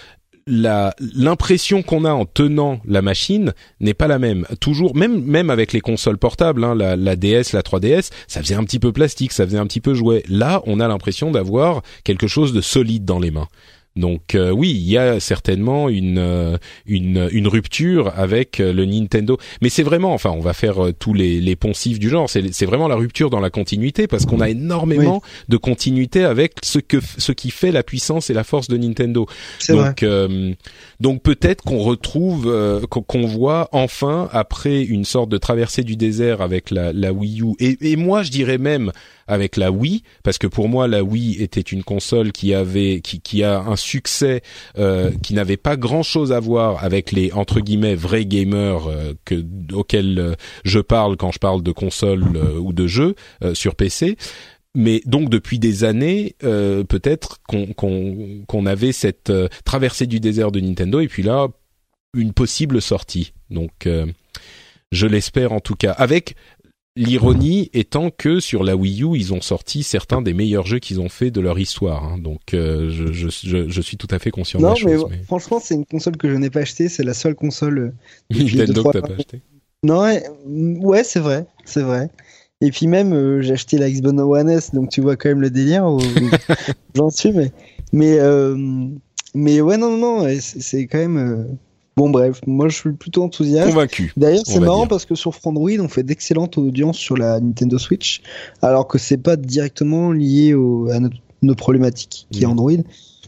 l'impression qu'on a en tenant la machine n'est pas la même. Toujours, même même avec les consoles portables, hein, la, la, DS, la 3DS, ça faisait un petit peu plastique, ça faisait un petit peu jouet. Là, on a l'impression d'avoir quelque chose de solide dans les mains. Donc euh, oui, il y a certainement une euh, une, une rupture avec euh, le Nintendo, mais c'est vraiment, enfin, on va faire tous les, les poncifs du genre. C'est c'est vraiment la rupture dans la continuité parce qu'on a énormément de continuité avec ce que ce qui fait la puissance et la force de Nintendo. Donc donc peut-être qu'on retrouve qu'on voit enfin après une sorte de traversée du désert avec la, la Wii U et, et moi je dirais même avec la Wii, parce que pour moi la Wii était une console qui avait qui, qui a un succès euh, qui n'avait pas grand chose à voir avec les entre guillemets vrais gamers euh, que auxquels euh, je parle quand je parle de console ou de jeux sur PC mais donc depuis des années, peut-être qu'on avait cette traversée du désert de Nintendo et puis là une possible sortie. Donc je l'espère en tout cas avec L'ironie étant que sur la Wii U, ils ont sorti certains des meilleurs jeux qu'ils ont fait de leur histoire. Hein. Donc, euh, je, je, je, je, suis tout à fait conscient de la chose. Mais, franchement, c'est une console que je n'ai pas achetée. C'est la seule console. Euh, Nintendo que t'as pas acheté. Non, ouais, c'est vrai, c'est vrai. Et puis même, euh, j'ai acheté la Xbox One S, donc tu vois quand même le délire. J'en suis, mais mais mais ouais, non, non, non c'est quand même Bon bref, moi je suis plutôt enthousiaste. Convaincu. D'ailleurs, c'est marrant dire. parce que sur Frandroid, on fait d'excellentes audiences sur la Nintendo Switch, alors que c'est pas directement lié au, à notre, nos problématiques qui est Mhm. Android.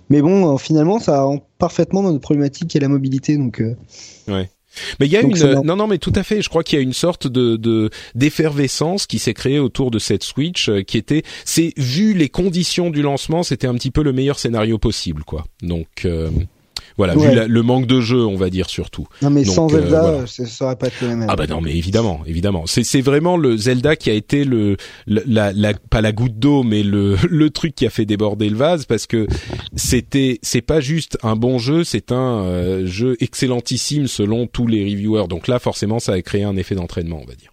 Mais bon, euh, finalement, ça rentre parfaitement dans notre problématique qui est la mobilité. Donc, euh, Mais il y a Donc, une non non mais tout à fait. Je crois qu'il y a une sorte de de d'effervescence qui s'est créée autour de cette Switch euh, qui était c'est vu les conditions du lancement c'était un petit peu le meilleur scénario possible quoi. Donc euh, voilà vu la- le manque de jeu on va dire surtout. non, mais Donc, sans euh, Zelda, voilà. ça aurait pas été le même. Ah bah non mais évidemment évidemment c'est c'est vraiment le Zelda qui a été le, la, la pas la goutte d'eau mais le le truc qui a fait déborder le vase parce que c'était c'est pas juste un bon jeu c'est un euh, jeu excellentissime selon tous les reviewers donc là forcément ça a créé un effet d'entraînement on va dire.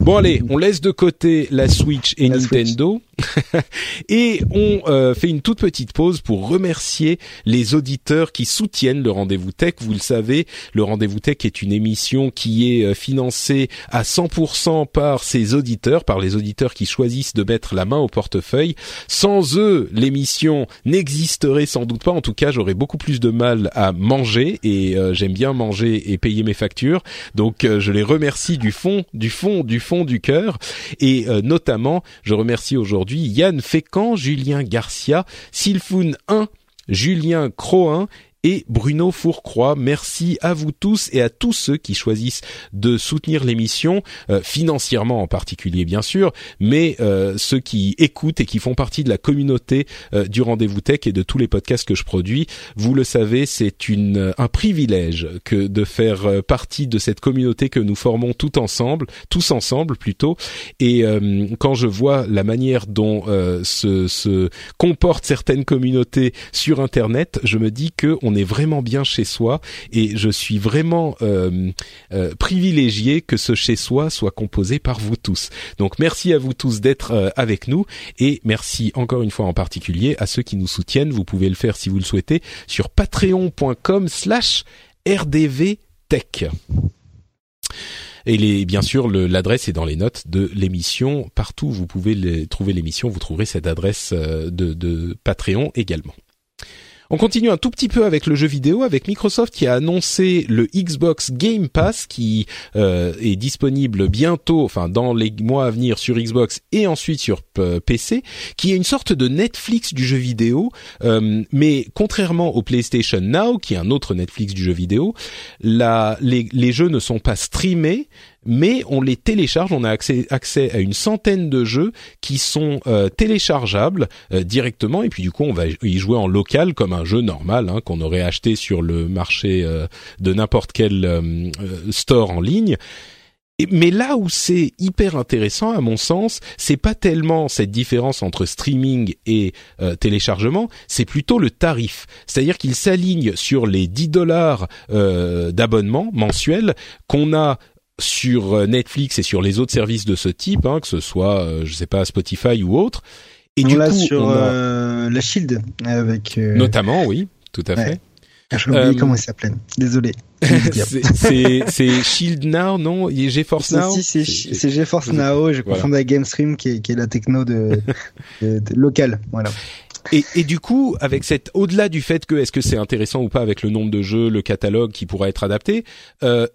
Bon allez, on laisse de côté la Switch et La Nintendo et on euh, fait une toute petite pause pour remercier les auditeurs qui soutiennent le rendez-vous tech. Vous le savez, le rendez-vous tech est une émission qui est euh, financée à 100% par ses auditeurs, par les auditeurs qui choisissent de mettre la main au portefeuille. Sans eux, l'émission n'existerait sans doute pas. En tout cas, j'aurais beaucoup plus de mal à manger et euh, j'aime bien manger et payer mes factures. Donc, euh, je les remercie du fond, du fond, du fond du cœur. Et notamment, je remercie aujourd'hui Yann Fécan, Julien Garcia, Sylfoun 1, Julien Croin et Bruno Fourcroy. Merci à vous tous et à tous ceux qui choisissent de soutenir l'émission, euh, financièrement en particulier bien sûr, mais euh, ceux qui écoutent et qui font partie de la communauté euh, du Rendez-vous Tech et de tous les podcasts que je produis. Vous le savez, c'est une un privilège que de faire euh, partie de cette communauté que nous formons tout ensemble, tous ensemble plutôt. Et euh, quand je vois la manière dont euh, se, se comportent certaines communautés sur Internet, je me dis que est vraiment bien chez soi et je suis vraiment euh, euh, privilégié que ce chez soi soit composé par vous tous. Donc merci à vous tous d'être euh, avec nous et merci encore une fois en particulier à ceux qui nous soutiennent. Vous pouvez le faire si vous le souhaitez sur patreon.com/slash rdvtech. Et bien sûr, l'adresse est dans les notes de l'émission. Partout où vous pouvez trouver l'émission, vous trouverez cette adresse de Patreon également. On continue un tout petit peu avec le jeu vidéo, avec Microsoft qui a annoncé le Xbox Game Pass qui euh, est disponible bientôt, enfin dans les mois à venir sur Xbox et ensuite sur euh, PC, qui est une sorte de Netflix du jeu vidéo, euh, mais contrairement au PlayStation Now, qui est un autre Netflix du jeu vidéo, les jeux ne sont pas streamés, mais on les télécharge, on a accès, accès à une centaine de jeux qui sont euh, téléchargeables euh, directement et puis du coup on va y jouer en local comme un jeu normal hein, qu'on aurait acheté sur le marché euh, de n'importe quel euh, euh, store en ligne. Mais là où c'est hyper intéressant, à mon sens, c'est pas tellement cette différence entre streaming et euh, téléchargement, c'est plutôt le tarif. C'est-à-dire qu'il s'aligne sur les 10 dollars d'abonnement mensuel qu'on a sur euh, Netflix et sur les autres services de ce type, hein, que ce soit, euh, je sais pas, Spotify ou autre. Et on du coup, sur on a- euh, la Shield avec. euh, notamment, oui, tout à ouais. fait. Je oublié euh, comment il s'appelait. Désolé. c'est Shield Now, non? Il est GeForce Now? Si, c'est GeForce Now, j'ai Voilà. confondu avec GameStream qui est, qui est la techno de, de, de locale. Voilà. Et, et du coup, avec cette, au-delà du fait que est-ce que c'est intéressant ou pas avec le nombre de jeux, le catalogue qui pourra être adapté, euh,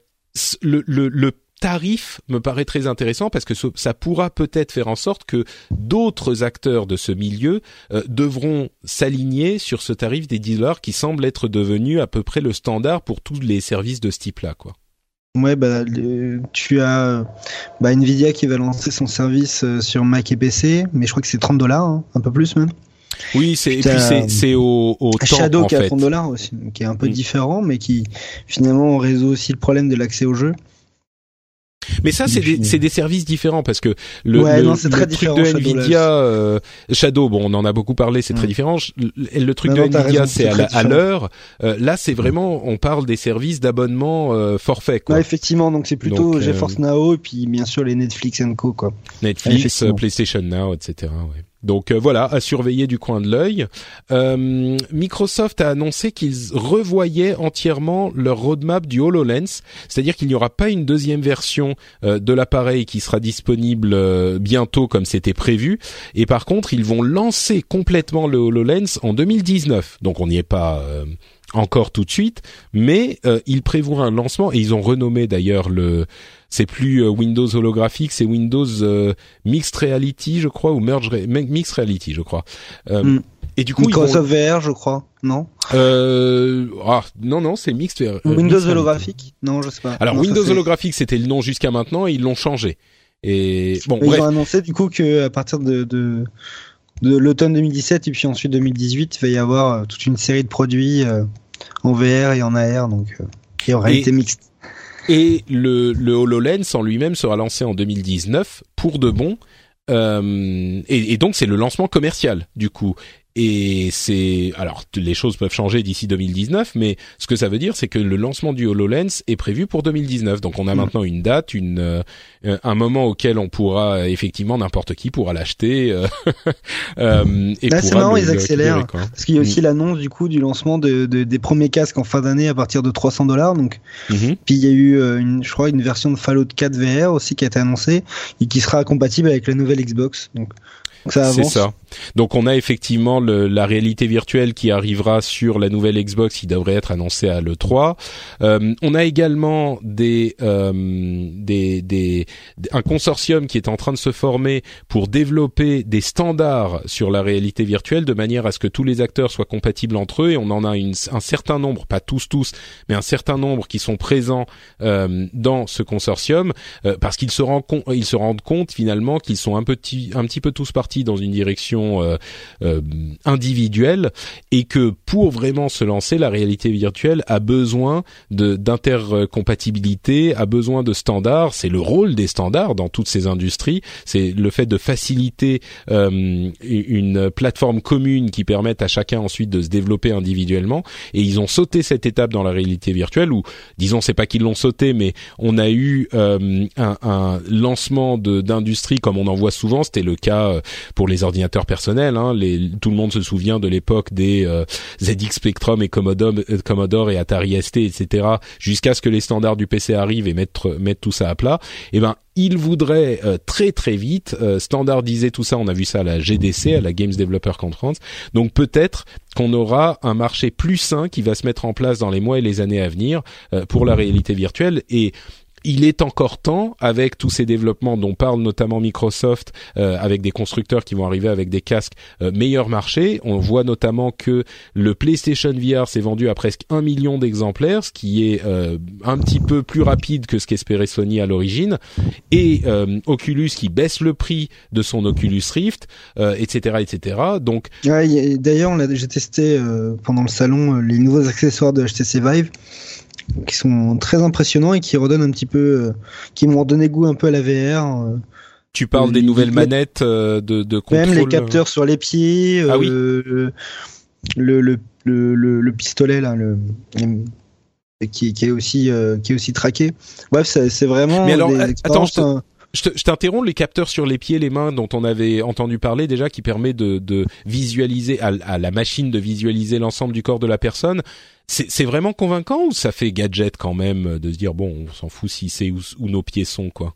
le, le, le tarif me paraît très intéressant parce que ça pourra peut-être faire en sorte que d'autres acteurs de ce milieu euh, devront s'aligner sur ce tarif des 10 dollars qui semble être devenu à peu près le standard pour tous les services de ce type-là, quoi. Ouais, bah, tu as bah, Nvidia qui va lancer son service euh, sur Mac et PC, mais je crois que c'est 30 dollars, hein, un peu plus même. Oui, c'est et Putain, puis c'est c'est au, au temps Shadow en qui est à fait. 30 dollars aussi, qui est un peu Mm. différent, mais qui finalement résout aussi le problème de l'accès au jeu. Mais ça, c'est des, des services différents parce que le, Ouais, le, non, c'est le très truc de Shadow, Nvidia, euh, Shadow, bon, on en a beaucoup parlé, c'est très Mm. différent. Le, le truc Non, de non, Nvidia, c'est à l'heure. Euh, là, c'est vraiment, on parle des services d'abonnement euh, forfait, quoi. Ouais, effectivement, donc c'est plutôt Donc, euh, GeForce Now et puis bien sûr les Netflix Co quoi. Netflix, PlayStation Now, etc. Ouais. Donc euh, voilà, à surveiller du coin de l'œil. Euh, Microsoft a annoncé qu'ils revoyaient entièrement leur roadmap du HoloLens, c'est-à-dire qu'il n'y aura pas une deuxième version euh, de l'appareil qui sera disponible bientôt comme c'était prévu, et par contre ils vont lancer complètement le HoloLens en 2019. Donc on n'y est pas. encore tout de suite, mais ils prévoient un lancement et ils ont renommé d'ailleurs le c'est plus Windows holographique, c'est Windows Mixed Reality, je crois, ou Merge Mixed Reality, je crois. Mm. Et du coup, Microsoft VR, je crois, non euh, ah, Non, non, c'est Mixed VR. Windows holographique Non, je sais pas. Alors Windows holographique, c'était le nom jusqu'à maintenant, et ils l'ont changé. Et bon, ils ont annoncé du coup que à partir de, de, de l'automne 2017 et puis ensuite 2018, il va y avoir euh, toute une série de produits euh, en VR et en AR, donc euh, et en réalité mixte. Et le, le HoloLens en lui-même sera lancé en 2019 pour de bon. Euh, et, et, donc c'est le lancement commercial du coup. Et c'est alors les choses peuvent changer d'ici 2019, mais ce que ça veut dire, c'est que le lancement du Hololens est prévu pour 2019. Donc on a mm. maintenant une date, une euh, un moment auquel on pourra effectivement n'importe qui pourra l'acheter. Euh, euh et c'est marrant, ils accélèrent parce qu'il y a aussi mm. l'annonce du coup du lancement de, de, des premiers casques en fin d'année à partir de 300 dollars. Donc mm-hmm. puis il y a eu euh, une, je crois une version de Fallout 4 VR aussi qui a été annoncée et qui sera compatible avec la nouvelle Xbox. Donc c'est ça. Donc on a effectivement le, la réalité virtuelle qui arrivera sur la nouvelle Xbox qui devrait être annoncée à l'E3. Euh, on a également des, euh, des, des, un consortium qui est en train de se former pour développer des standards sur la réalité virtuelle de manière à ce que tous les acteurs soient compatibles entre eux et on en a une, un certain nombre, pas tous tous, mais un certain nombre qui sont présents euh, dans ce consortium euh, parce qu'ils se, rendent ils se rendent compte finalement qu'ils sont un petit, un petit peu tous partis dans une direction euh, euh, individuelle et que pour vraiment se lancer, la réalité virtuelle a besoin d'intercompatibilité, a besoin de standards. C'est le rôle des standards dans toutes ces industries. C'est le fait de faciliter euh, une plateforme commune qui permette à chacun ensuite de se développer individuellement. Et ils ont sauté cette étape dans la réalité virtuelle où, disons, c'est pas qu'ils l'ont sauté, mais on a eu un, un, lancement d'industrie comme on en voit souvent. C'était le cas pour les ordinateurs personnels. Hein, les, tout le monde se souvient de l'époque des euh, ZX Spectrum et Commodore, euh, Commodore et Atari ST, etc. Jusqu'à ce que les standards du PC arrivent et mettent, mettent tout ça à plat. Et eh ben il voudrait euh, très très vite standardiser tout ça. On a vu ça à la GDC, à la Games Developer Conference. Donc peut-être qu'on aura un marché plus sain qui va se mettre en place dans les mois et les années à venir pour la réalité virtuelle. Et il est encore temps, avec tous ces développements dont parle notamment Microsoft, euh, avec des constructeurs qui vont arriver avec des casques euh, meilleur marché. On voit notamment que le PlayStation VR s'est vendu à presque un million d'exemplaires, ce qui est euh, un petit peu plus rapide que ce qu'espérait Sony à l'origine, et euh, Oculus qui baisse le prix de son Oculus Rift, etc., etc. Donc, d'ailleurs, j'ai testé pendant le salon les nouveaux accessoires de HTC Vive qui sont très impressionnants et qui redonnent un petit peu, euh, qui m'ont donné goût un peu à la VR. Euh. Tu parles des nouvelles manettes euh, de, de contrôle. Même les capteurs sur les pieds. Ah oui. Le, le, le, le, pistolet là, le, qui, qui est aussi qui est aussi traqué. Bref, c'est vraiment. Mais alors, attends, je t'interromps, les capteurs sur les pieds, les mains dont on avait entendu parler déjà, qui permet de, de visualiser à, à, la machine de visualiser l'ensemble du corps de la personne. C'est vraiment convaincant ou ça fait gadget quand même de se dire bon, on s'en fout si c'est où, nos pieds sont quoi?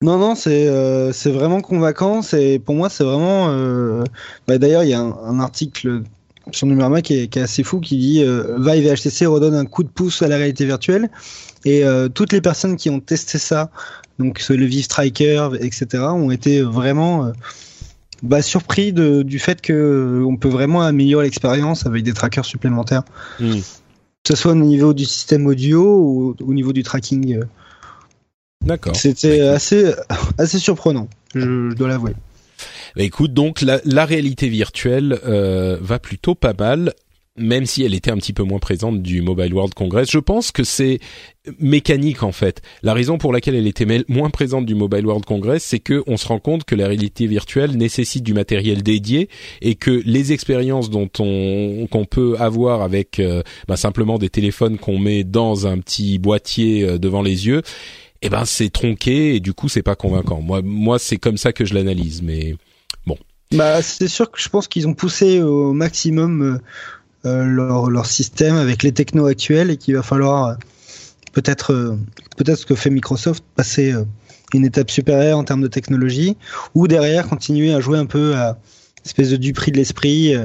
Non non, c'est euh, c'est vraiment convaincant. C'est pour moi c'est vraiment. Euh... Bah, D'ailleurs, il y a un, article sur Numérama qui est, qui est assez fou qui dit euh, Vive et HTC redonnent un coup de pouce à la réalité virtuelle et euh, toutes les personnes qui ont testé ça, donc le Vive Striker, etc., ont été vraiment euh, bah, surpris de, du fait que euh, on peut vraiment améliorer l'expérience avec des trackers supplémentaires. Hmm. Que ce soit au niveau du système audio ou au niveau du tracking. D'accord. C'était assez, assez surprenant, je, dois l'avouer. Bah, écoute, donc la, la réalité virtuelle euh, va plutôt pas mal même si elle était un petit peu moins présente du Mobile World Congress. Je pense que c'est mécanique en fait. La raison pour laquelle elle était moins présente du Mobile World Congress, c'est que on se rend compte que la réalité virtuelle nécessite du matériel dédié et que les expériences dont on qu'on peut avoir avec euh, bah, simplement des téléphones qu'on met dans un petit boîtier euh, devant les yeux, eh ben c'est tronqué et du coup c'est pas convaincant. Moi moi c'est comme ça que je l'analyse, mais. Bah c'est sûr que je pense qu'ils ont poussé au maximum euh, euh, leur, leur, système avec les technos actuels et qu'il va falloir euh, peut-être euh, peut-être ce que fait Microsoft passer une étape supérieure en termes de technologie ou derrière continuer à jouer un peu à espèce de du prix de l'esprit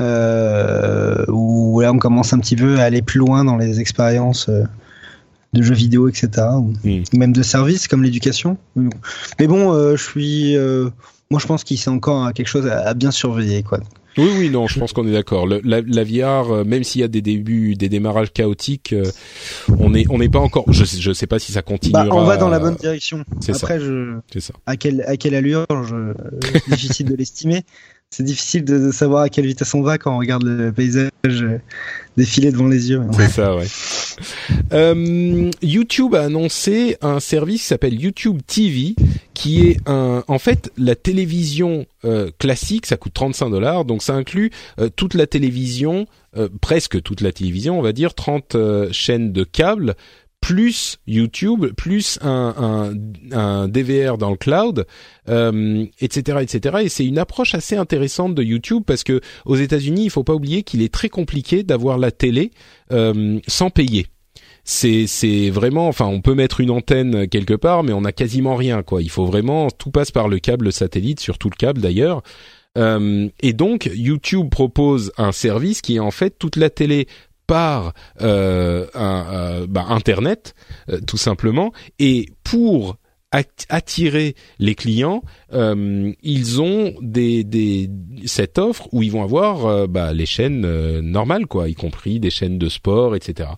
euh, où là on commence un petit peu à aller plus loin dans les expériences de jeux vidéo, etc. Ou Mm. même de services comme l'éducation. Mais bon, euh, je suis, euh, moi je pense qu'il c'est encore quelque chose à, à bien surveiller, quoi. Oui, oui, non, je pense qu'on est d'accord. La, la VR, euh, même s'il y a des débuts, des démarrages chaotiques, euh, on n'est on n'est pas encore. Je sais, je sais pas si ça continuera. Bah, on va dans la bonne direction. C'est ça. Après, je, C'est ça. à quelle, à quelle allure, je, c'est difficile de l'estimer. C'est difficile de, de savoir à quelle vitesse on va quand on regarde le paysage euh, défiler devant les yeux. C'est ça, ouais. Euh, YouTube a annoncé un service qui s'appelle YouTube TV, qui est un, en fait, la télévision euh, classique. Ça coûte 35 dollars, donc ça inclut euh, toute la télévision, euh, presque toute la télévision, on va dire 30 euh, chaînes de câbles plus YouTube, plus un, DVR dans le cloud, euh, etc., etc. Et c'est une approche assez intéressante de YouTube parce que aux États-Unis, il faut pas oublier qu'il est très compliqué d'avoir la télé euh, sans payer. C'est c'est vraiment, enfin, on peut mettre une antenne quelque part, mais on a quasiment rien, quoi. Il faut vraiment tout passe par le câble satellite, surtout le câble d'ailleurs. Euh, et donc YouTube propose un service qui est en fait toute la télé par euh, euh, bah, internet euh, tout simplement. Et pour at- attirer les clients ils ont des, des cette offre où ils vont avoir bah, les chaînes normales quoi y compris des chaînes de sport etc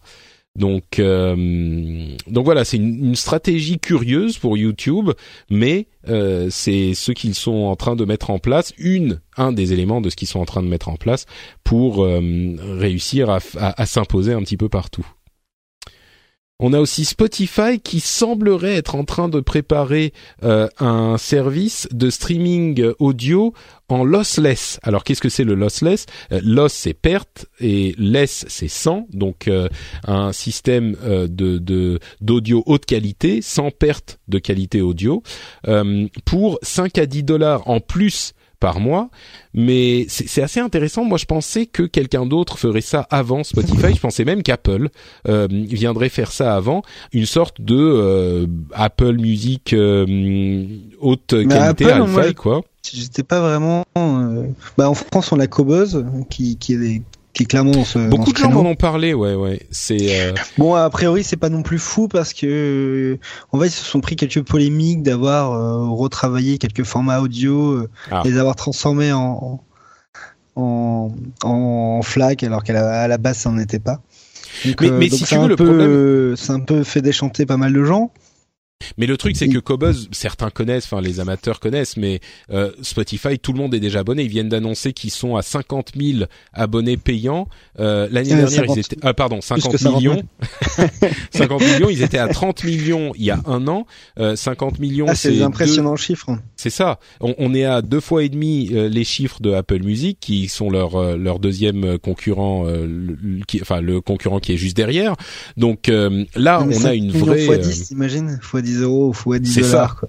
donc euh, donc voilà c'est une, stratégie curieuse pour YouTube mais euh, c'est ce qu'ils sont en train de mettre en place une un des éléments de ce qu'ils sont en train de mettre en place pour euh, réussir à- à s'imposer un petit peu partout. On a aussi Spotify qui semblerait être en train de préparer euh, un service de streaming audio en lossless. Alors qu'est-ce que c'est le lossless? Euh, Loss c'est perte et less c'est sans, donc euh, un système euh, d'audio haute qualité sans perte de qualité audio pour 5 à 10 dollars en plus par mois, mais c'est assez intéressant. Moi, je pensais que quelqu'un d'autre ferait ça avant Spotify. Je pensais même qu'Apple euh, viendrait faire ça avant, une sorte de euh, Apple Music euh, haute qualité, Apple, hi-fi, quoi. J'étais pas vraiment. euh, Bah, en France, on a Cobuzz qui, qui est, qui clairement dans Beaucoup de gens m'en ont parlé, ouais, ouais. C'est euh, Bon, a priori, c'est pas non plus fou parce que, euh, en fait, ils se sont pris quelques polémiques d'avoir euh, retravaillé quelques formats audio, Ah. les avoir transformés en en, en FLAC alors qu'à la, à la base, ça n'en était pas. Donc, Mais- mais donc si tu veux, le peu, problème- c'est un peu fait déchanter pas mal de gens. Mais le truc, c'est que Cobuzz, certains connaissent, enfin les amateurs connaissent, mais euh, Spotify, tout le monde est déjà abonné. Ils viennent d'annoncer qu'ils sont à 50 000 abonnés payants. Euh, L'année Euh, dernière, 50 ils étaient, ah pardon, que 50 50 millions. 50 millions, ils étaient à 30 millions il y a un an. Euh, 50 millions, Ah, c'est des deux- chiffres. c'est ça. On, on est à deux fois et demi euh, les chiffres de Apple Music, qui sont leur euh, leur deuxième concurrent, euh, le, le- qui, enfin le concurrent qui est juste derrière. Donc euh, là, on a une vraie. Fois euh, 10, imagine, fois 10 euros, fois 10 C'est ça. dollars. quoi.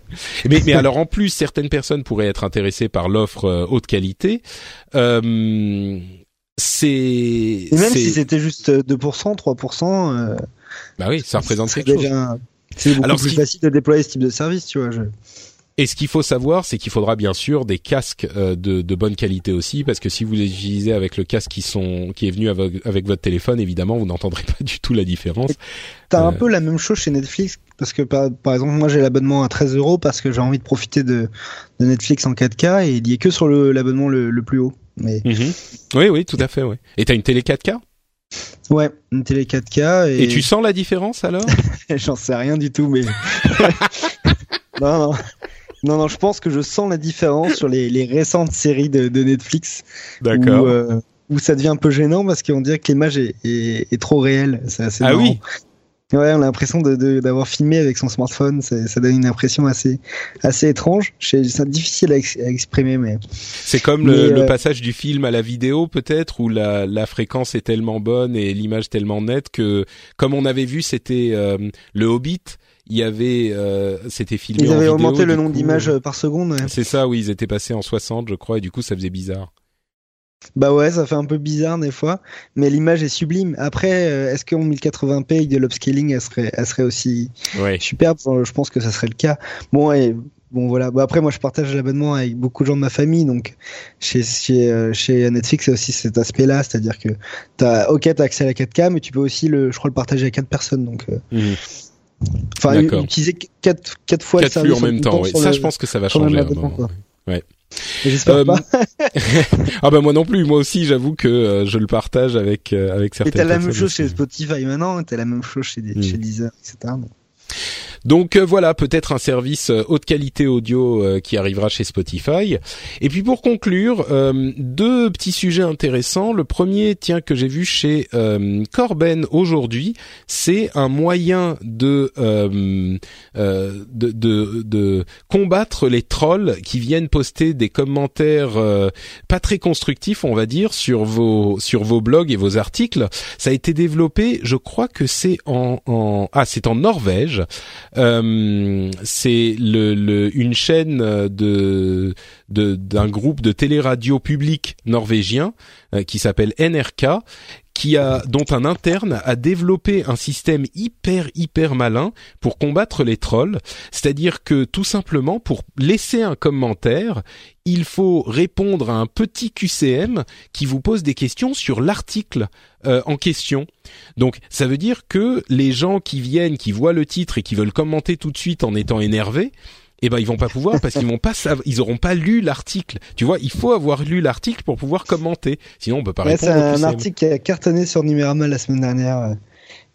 mais, mais alors en plus, certaines personnes pourraient être intéressées par l'offre euh, haute qualité. Euh, c'est Et même si c'était juste 2%, 3%, euh, bah oui, ça représente quelque chose. déjà un- C'est beaucoup Alors, plus qui- facile de déployer ce type de service, tu vois. Je... Et ce qu'il faut savoir, c'est qu'il faudra bien sûr des casques euh, de, de bonne qualité aussi, parce que si vous les utilisez avec le casque qui sont qui est venu avec, avec votre téléphone, évidemment, vous n'entendrez pas du tout la différence. T'as un Euh. peu la même chose chez Netflix, parce que par, par exemple, moi j'ai l'abonnement à 13 euros parce que j'ai envie de profiter de, de Netflix en 4K et il y est que sur l'abonnement le, le plus haut. Mais Oui, oui, tout à fait. Ouais. Et t'as une télé 4K ouais, une télé 4K et, Et tu sens la différence alors? J'en sais rien du tout, mais non, non. Non, non, je pense que je sens la différence sur les, les récentes séries de, de Netflix où, euh, où ça devient un peu gênant parce qu'on dirait que l'image est, est, est trop réelle. C'est assez Ah marrant. oui. Ouais, on a l'impression de, de- d'avoir filmé avec son smartphone. Ça, donne une impression assez, assez étrange. C'est c'est difficile à, ex- à exprimer, mais C'est comme Mais, le euh, passage du film à la vidéo peut-être où la, la fréquence est tellement bonne et l'image tellement nette que comme on avait vu c'était euh, le Hobbit, il y avait euh, c'était filmé ils en avaient vidéo, augmenté le nombre d'images euh, par seconde. ouais. C'est ça, oui, ils étaient passés en 60 je crois et du coup ça faisait bizarre. Bah ouais, ça fait un peu bizarre des fois, mais l'image est sublime. Après, euh, est-ce qu'en 1080p avec de l'upscaling, elle serait, elle serait aussi Ouais. superbe? Je pense que ça serait le cas. Bon, et, bon voilà. Bon, après moi je partage l'abonnement avec beaucoup de gens de ma famille, donc chez chez, euh, chez Netflix c'est aussi cet aspect-là, c'est-à-dire que t'as ok t'as accès à la 4K, mais tu peux aussi le, je crois le partager avec quatre personnes, donc. Euh, Mhm. Enfin, D'accord. utiliser quatre quatre fois Quatre le flux service en même temps. Ça, le- je pense que ça va changer. Ouais. J'espère Euh, pas. ah bah moi non plus. Moi aussi, j'avoue que euh, je le partage avec euh, avec Et certaines t'as la même chose aussi. chez Spotify maintenant, t'as la même chose chez, des, Mm. chez Deezer, etc. Donc, Donc euh, voilà, peut-être un service euh, haute qualité audio euh, qui arrivera chez Spotify. Et puis pour conclure, deux petits sujets intéressants. Le premier, tiens, que j'ai vu chez Corben aujourd'hui, c'est un moyen de, de, de combattre les trolls qui viennent poster des commentaires pas très constructifs, on va dire, sur vos sur vos blogs et vos articles. Ça a été développé, je crois que c'est en ah c'est en Norvège. Euh, c'est une chaîne d'un groupe de téléradio public norvégien euh, qui s'appelle NRK qui a dont un interne a développé un système hyper hyper malin pour combattre les trolls, c'est-à-dire que tout simplement pour laisser un commentaire, il faut répondre à un petit QCM qui vous pose des questions sur l'article euh, en question. Donc ça veut dire que les gens qui viennent, qui voient le titre et qui veulent commenter tout de suite en étant énervés, eh ben ils vont pas pouvoir parce qu'ils vont pas ils auront pas lu l'article. Tu vois, il faut avoir lu l'article pour pouvoir commenter. Sinon on peut pas Ouais, c'est répondre. au un QCM. article qui a cartonné sur Numérama la semaine dernière.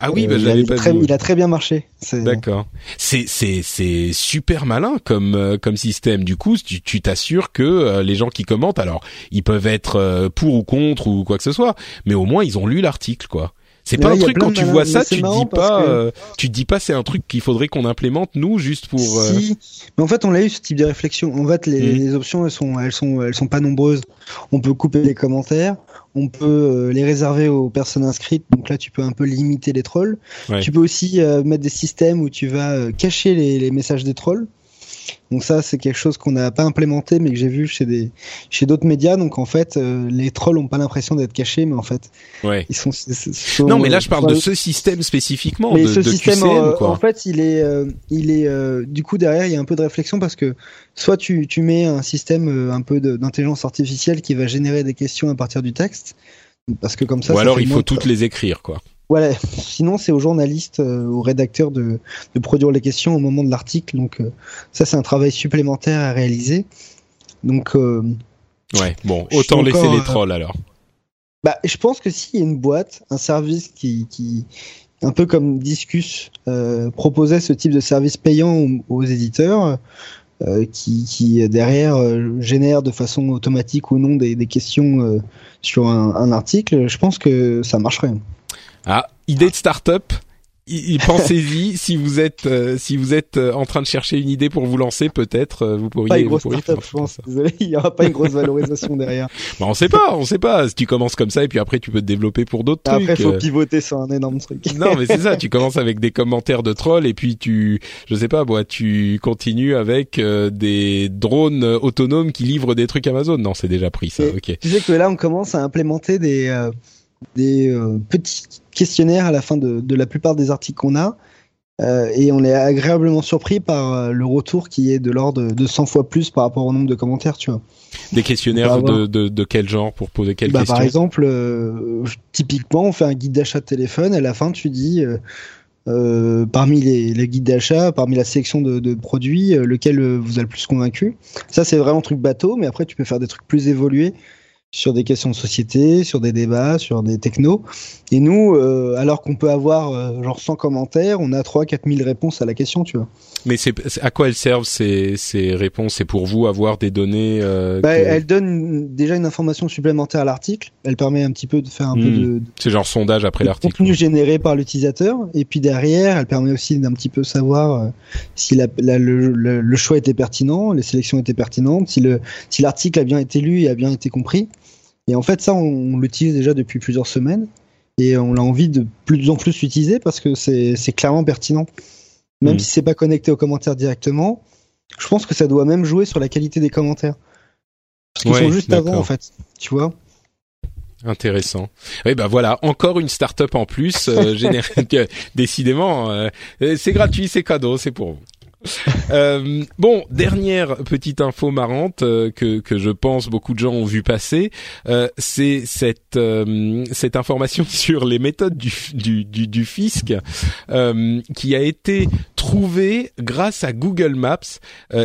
Ah oui, Euh, bah, il, a, pas très, vu. il a très bien marché. C'est- D'accord. C'est c'est c'est super malin comme euh, comme système. Du coup, tu tu t'assures que euh, les gens qui commentent, alors ils peuvent être pour ou contre ou quoi que ce soit, mais au moins ils ont lu l'article, quoi. C'est pas là, un truc quand tu vois ça, tu dis pas, que- euh, tu dis pas c'est un truc qu'il faudrait qu'on implémente nous juste pour. euh, Si, mais en fait, on l'a eu ce type de réflexion. En fait, les, Mhm. les options, elles sont, elles sont, elles sont pas nombreuses. On peut couper les commentaires, on peut euh, les réserver aux personnes inscrites. Donc là, tu peux un peu limiter les trolls. Ouais. Tu peux aussi euh, mettre des systèmes où tu vas cacher les, les messages des trolls. Donc ça, c'est quelque chose qu'on n'a pas implémenté, mais que j'ai vu chez des, chez d'autres médias. Donc en fait, euh, les trolls ont pas l'impression d'être cachés, mais en fait, Ouais. ils sont. Non, mais là je parle de ce système spécifiquement mais de, ce de système, QCM, euh, quoi. en fait, il est, euh, il est, euh, du coup derrière, il y a un peu de réflexion parce que soit tu, tu mets un système euh, un peu d'intelligence artificielle qui va générer des questions à partir du texte, parce que comme ça. Ou ça alors il faut toutes les écrire, quoi. Voilà. Sinon, c'est aux journalistes, euh, aux rédacteurs de, de produire les questions au moment de l'article. Donc euh, ça, c'est un travail supplémentaire à réaliser. Donc, euh, Ouais. Bon, autant laisser encore, les trolls alors. bah, je pense que s'il y a une boîte, un service qui, qui un peu comme Discus, proposait ce type de service payant aux, aux éditeurs, qui, qui derrière génère de façon automatique ou non des, des questions sur un, un article, je pense que ça marcherait. Ah, idée de start-up. Pensez-y si vous êtes euh, si vous êtes euh, en train de chercher une idée pour vous lancer, peut-être euh, vous pourriez. Pas une grosse pourriez startup, je pense. Désolé, il n'y aura pas une grosse valorisation derrière. Bah, on sait pas, on sait pas. Si tu commences comme ça et puis après tu peux te développer pour d'autres trucs. Après, il faut euh. pivoter sur un énorme truc. Non, mais c'est ça. Tu commences avec des commentaires de trolls et puis tu, je sais pas, moi, tu continues avec euh, des drones autonomes qui livrent des trucs Amazon. Non, c'est déjà pris ça. Et- Ok. Tu sais que là, on commence à implémenter des, euh, des euh, petits questionnaires à la fin de, de la plupart des articles qu'on a. Euh, et on est agréablement surpris par euh, le retour qui est de l'ordre de 100 fois plus par rapport au nombre de commentaires, tu vois. Des questionnaires On va de, avoir- de, de quel genre pour poser quelles Bah, questions par exemple, euh, typiquement, on fait un guide d'achat de téléphone. Et à la fin, tu dis, euh, parmi les, les guides d'achat, parmi la sélection de, de produits, lequel vous a le plus convaincu? Ça, c'est vraiment un truc bateau, mais après, tu peux faire des trucs plus évolués sur des questions de société, sur des débats, sur des technos. Et nous, euh, alors qu'on peut avoir euh, genre 100 commentaires, on a 3 4 000 réponses à la question, tu vois. Mais c'est à quoi elles servent ces, ces réponses? C'est pour vous avoir des données euh, Bah, que- Elle donne une- déjà une information supplémentaire à l'article. Elle permet un petit peu de faire un peu Hmm. de, C'est genre sondage après le l'article. contenu généré par l'utilisateur et puis derrière elle permet aussi d'un petit peu savoir si la- la- le, le- le choix était pertinent les sélections étaient pertinentes si le si l'article a bien été lu et a bien été compris et en fait ça on, on l'utilise déjà depuis plusieurs semaines et on a envie de plus en plus l'utiliser parce que c'est clairement pertinent même Mhm. si c'est pas connecté aux commentaires directement je pense que ça doit même jouer sur la qualité des commentaires parce qu'ils Ouais, sont juste avant en fait tu vois Intéressant. Oui, bah voilà, encore une start-up en plus. Euh, générée- que- décidément, euh, euh, c'est gratuit, c'est cadeau, c'est pour vous. Euh, bon, dernière petite info marrante euh, que que je pense beaucoup de gens ont vu passer, euh, c'est cette cette information sur les méthodes du du du, du fisc qui a été trouvée grâce à Google Maps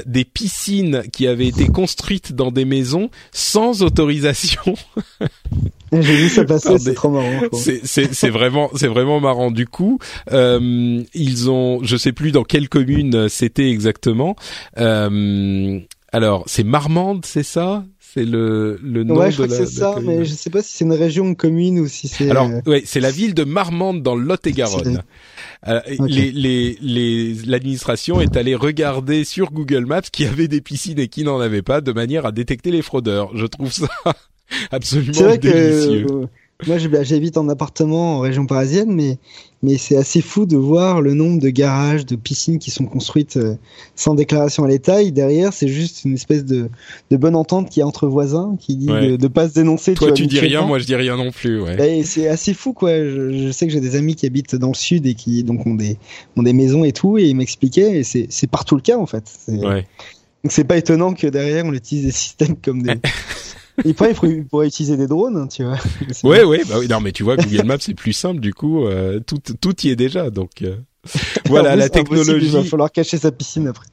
des piscines qui avaient été construites dans des maisons sans autorisation. J'ai vu ça passer, c'est trop marrant. C'est vraiment c'est vraiment marrant. Du coup, ils ont, je sais plus dans quelle commune c'était exactement. Euh, alors, c'est Marmande, c'est ça? C'est le, le nom ouais, je crois que c'est ça, mais je sais pas si c'est une région, une commune ou si c'est. Alors, ouais, c'est la ville de Marmande dans Lot-et-Garonne. Euh, les, les, les, l'administration est allée regarder sur Google Maps qui avait des piscines et qui n'en avait pas, de manière à détecter les fraudeurs. Je trouve ça absolument délicieux. Que, moi, j'habite en appartement en région parisienne, mais mais c'est assez fou de voir le nombre de garages, de piscines qui sont construites euh, sans déclaration à l'État. Et derrière, c'est juste une espèce de, de bonne entente qui est entre voisins, qui dit de, de pas se dénoncer. Toi, tu, dis rien, moi je dis rien non plus. Ouais. Bah, c'est assez fou, quoi. Je, sais que j'ai des amis qui habitent dans le sud et qui donc ont des ont des maisons et tout, et ils m'expliquaient. Et c'est c'est partout le cas en fait. Ouais. Donc c'est pas étonnant que derrière on utilise des systèmes comme des il pourrait, utiliser des drones, hein, tu vois. Ouais, ouais, bah oui, non, mais tu vois, Google Maps c'est plus simple, du coup, euh, tout, tout y est déjà, donc. Euh voilà la technologie. Il va falloir cacher sa piscine après.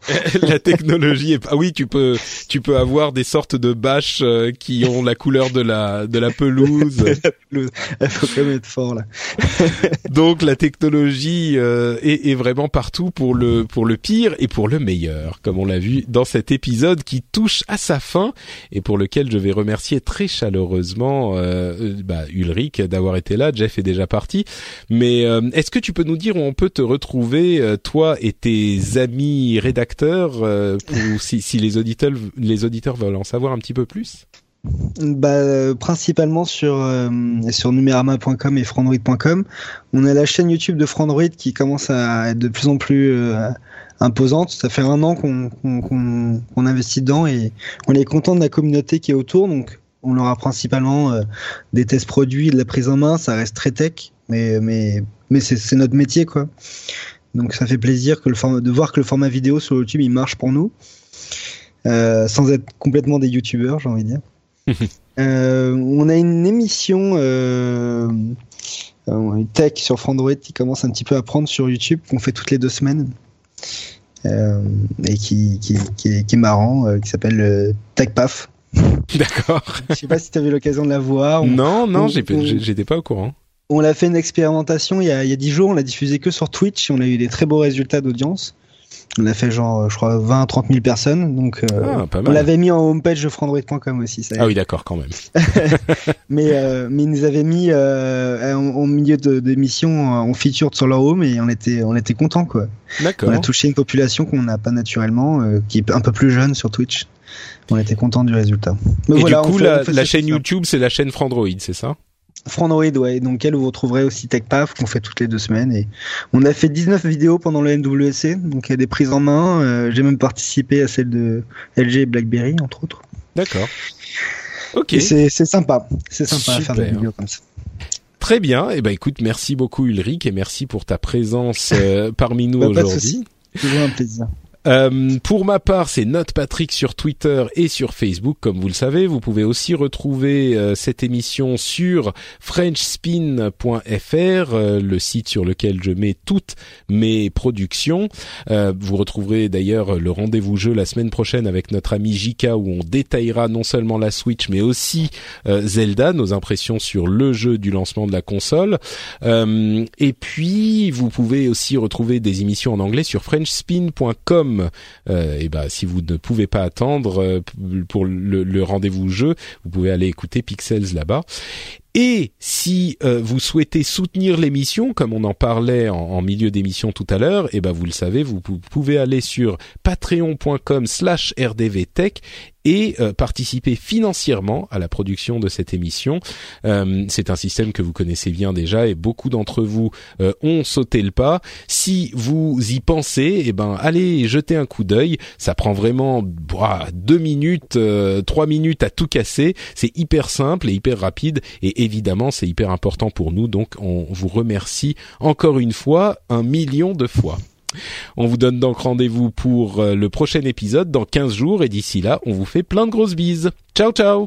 la technologie est ah oui tu peux tu peux avoir des sortes de bâches euh, qui ont la couleur de la de la pelouse. Il faut quand même être fort là. Donc la technologie euh, est, est, vraiment partout pour le pour le pire et pour le meilleur comme on l'a vu dans cet épisode qui touche à sa fin et pour lequel je vais remercier très chaleureusement euh, bah, Ulrich d'avoir été là. Jeff est déjà parti mais est-ce que tu peux nous dire où on peut te retrouver retrouver euh, toi et tes amis rédacteurs euh, pour, si, si les auditeurs les auditeurs veulent en savoir un petit peu plus? Bah, euh, principalement sur sur numerama.com et frandroid.com. On a la chaîne YouTube de Frandroid qui commence à être de plus en plus imposante. Ça fait un an qu'on investit dedans et on est content de la communauté qui est autour. Donc on aura principalement des tests produits, de la prise en main. Ça reste très tech, mais mais mais c'est notre métier quoi. Donc ça fait plaisir que le de voir que le format vidéo sur YouTube il marche pour nous, euh, sans être complètement des youtubeurs, j'ai envie de dire. euh, on a une émission euh, euh tech sur Frandroid qui commence un petit peu à prendre sur YouTube, qu'on fait toutes les deux semaines. Et qui, qui, qui, est, qui, est, marrant, qui s'appelle TechPaf. D'accord. Je sais pas si tu avais l'occasion de la voir. Non, non, j'étais pas au courant. On l'a fait une expérimentation il y a, il y a 10 jours, on l'a diffusé que sur Twitch et on a eu des très beaux résultats d'audience. On a fait genre, je crois, 20 30 000 personnes. Donc, euh, ah, on l'avait mis en homepage de frandroid.com aussi. Ça ah oui, d'accord, quand même. mais, euh, mais ils nous avaient mis euh, en, milieu d'émission en featured sur leur home et on était, on était content quoi. D'accord. On a touché une population qu'on n'a pas naturellement, qui est un peu plus jeune sur Twitch. On était content du résultat. Mais et du coup, la, chaîne YouTube, c'est la chaîne Frandroid, c'est ça? Frandroid, ouais, donc elle vous retrouverez aussi TechPaf qu'on fait toutes les deux semaines et on a fait 19 vidéos pendant le NWC, donc il y a des prises en main. Euh, j'ai même participé à celle de LG et BlackBerry entre autres. D'accord. Ok. C'est sympa, c'est sympa de faire des vidéos comme ça. Très bien. Et eh ben écoute, merci beaucoup Ulrich et merci pour ta présence euh, parmi nous bah, aujourd'hui. Toujours un plaisir. Euh, pour ma part, c'est Note Patrick sur Twitter et sur Facebook, comme vous le savez. Vous pouvez aussi retrouver euh, cette émission sur FrenchSpin.fr, euh, le site sur lequel je mets toutes mes productions. vous retrouverez d'ailleurs le rendez-vous jeu la semaine prochaine avec notre ami Jika, où on détaillera non seulement la Switch, mais aussi Zelda, nos impressions sur le jeu du lancement de la console. et puis, vous pouvez aussi retrouver des émissions en anglais sur FrenchSpin.com euh, et ben si vous ne pouvez pas attendre euh, pour le, rendez-vous jeu, vous pouvez aller écouter Pixels là-bas. Et si euh, vous souhaitez soutenir l'émission, comme on en parlait en, milieu d'émission tout à l'heure, et ben vous le savez, vous, pouvez aller sur patreon.com/slash rdvtech et euh, participer financièrement à la production de cette émission. Euh, c'est un système que vous connaissez bien déjà et beaucoup d'entre vous euh, ont sauté le pas. Si vous y pensez, eh ben allez jeter un coup d'œil. Ça prend vraiment deux minutes, trois minutes à tout casser. C'est hyper simple et hyper rapide et évidemment c'est hyper important pour nous. Donc on vous remercie encore une fois un million de fois. On vous donne donc rendez-vous pour euh, le prochain épisode dans 15 jours et d'ici là, on vous fait plein de grosses bises. Ciao ciao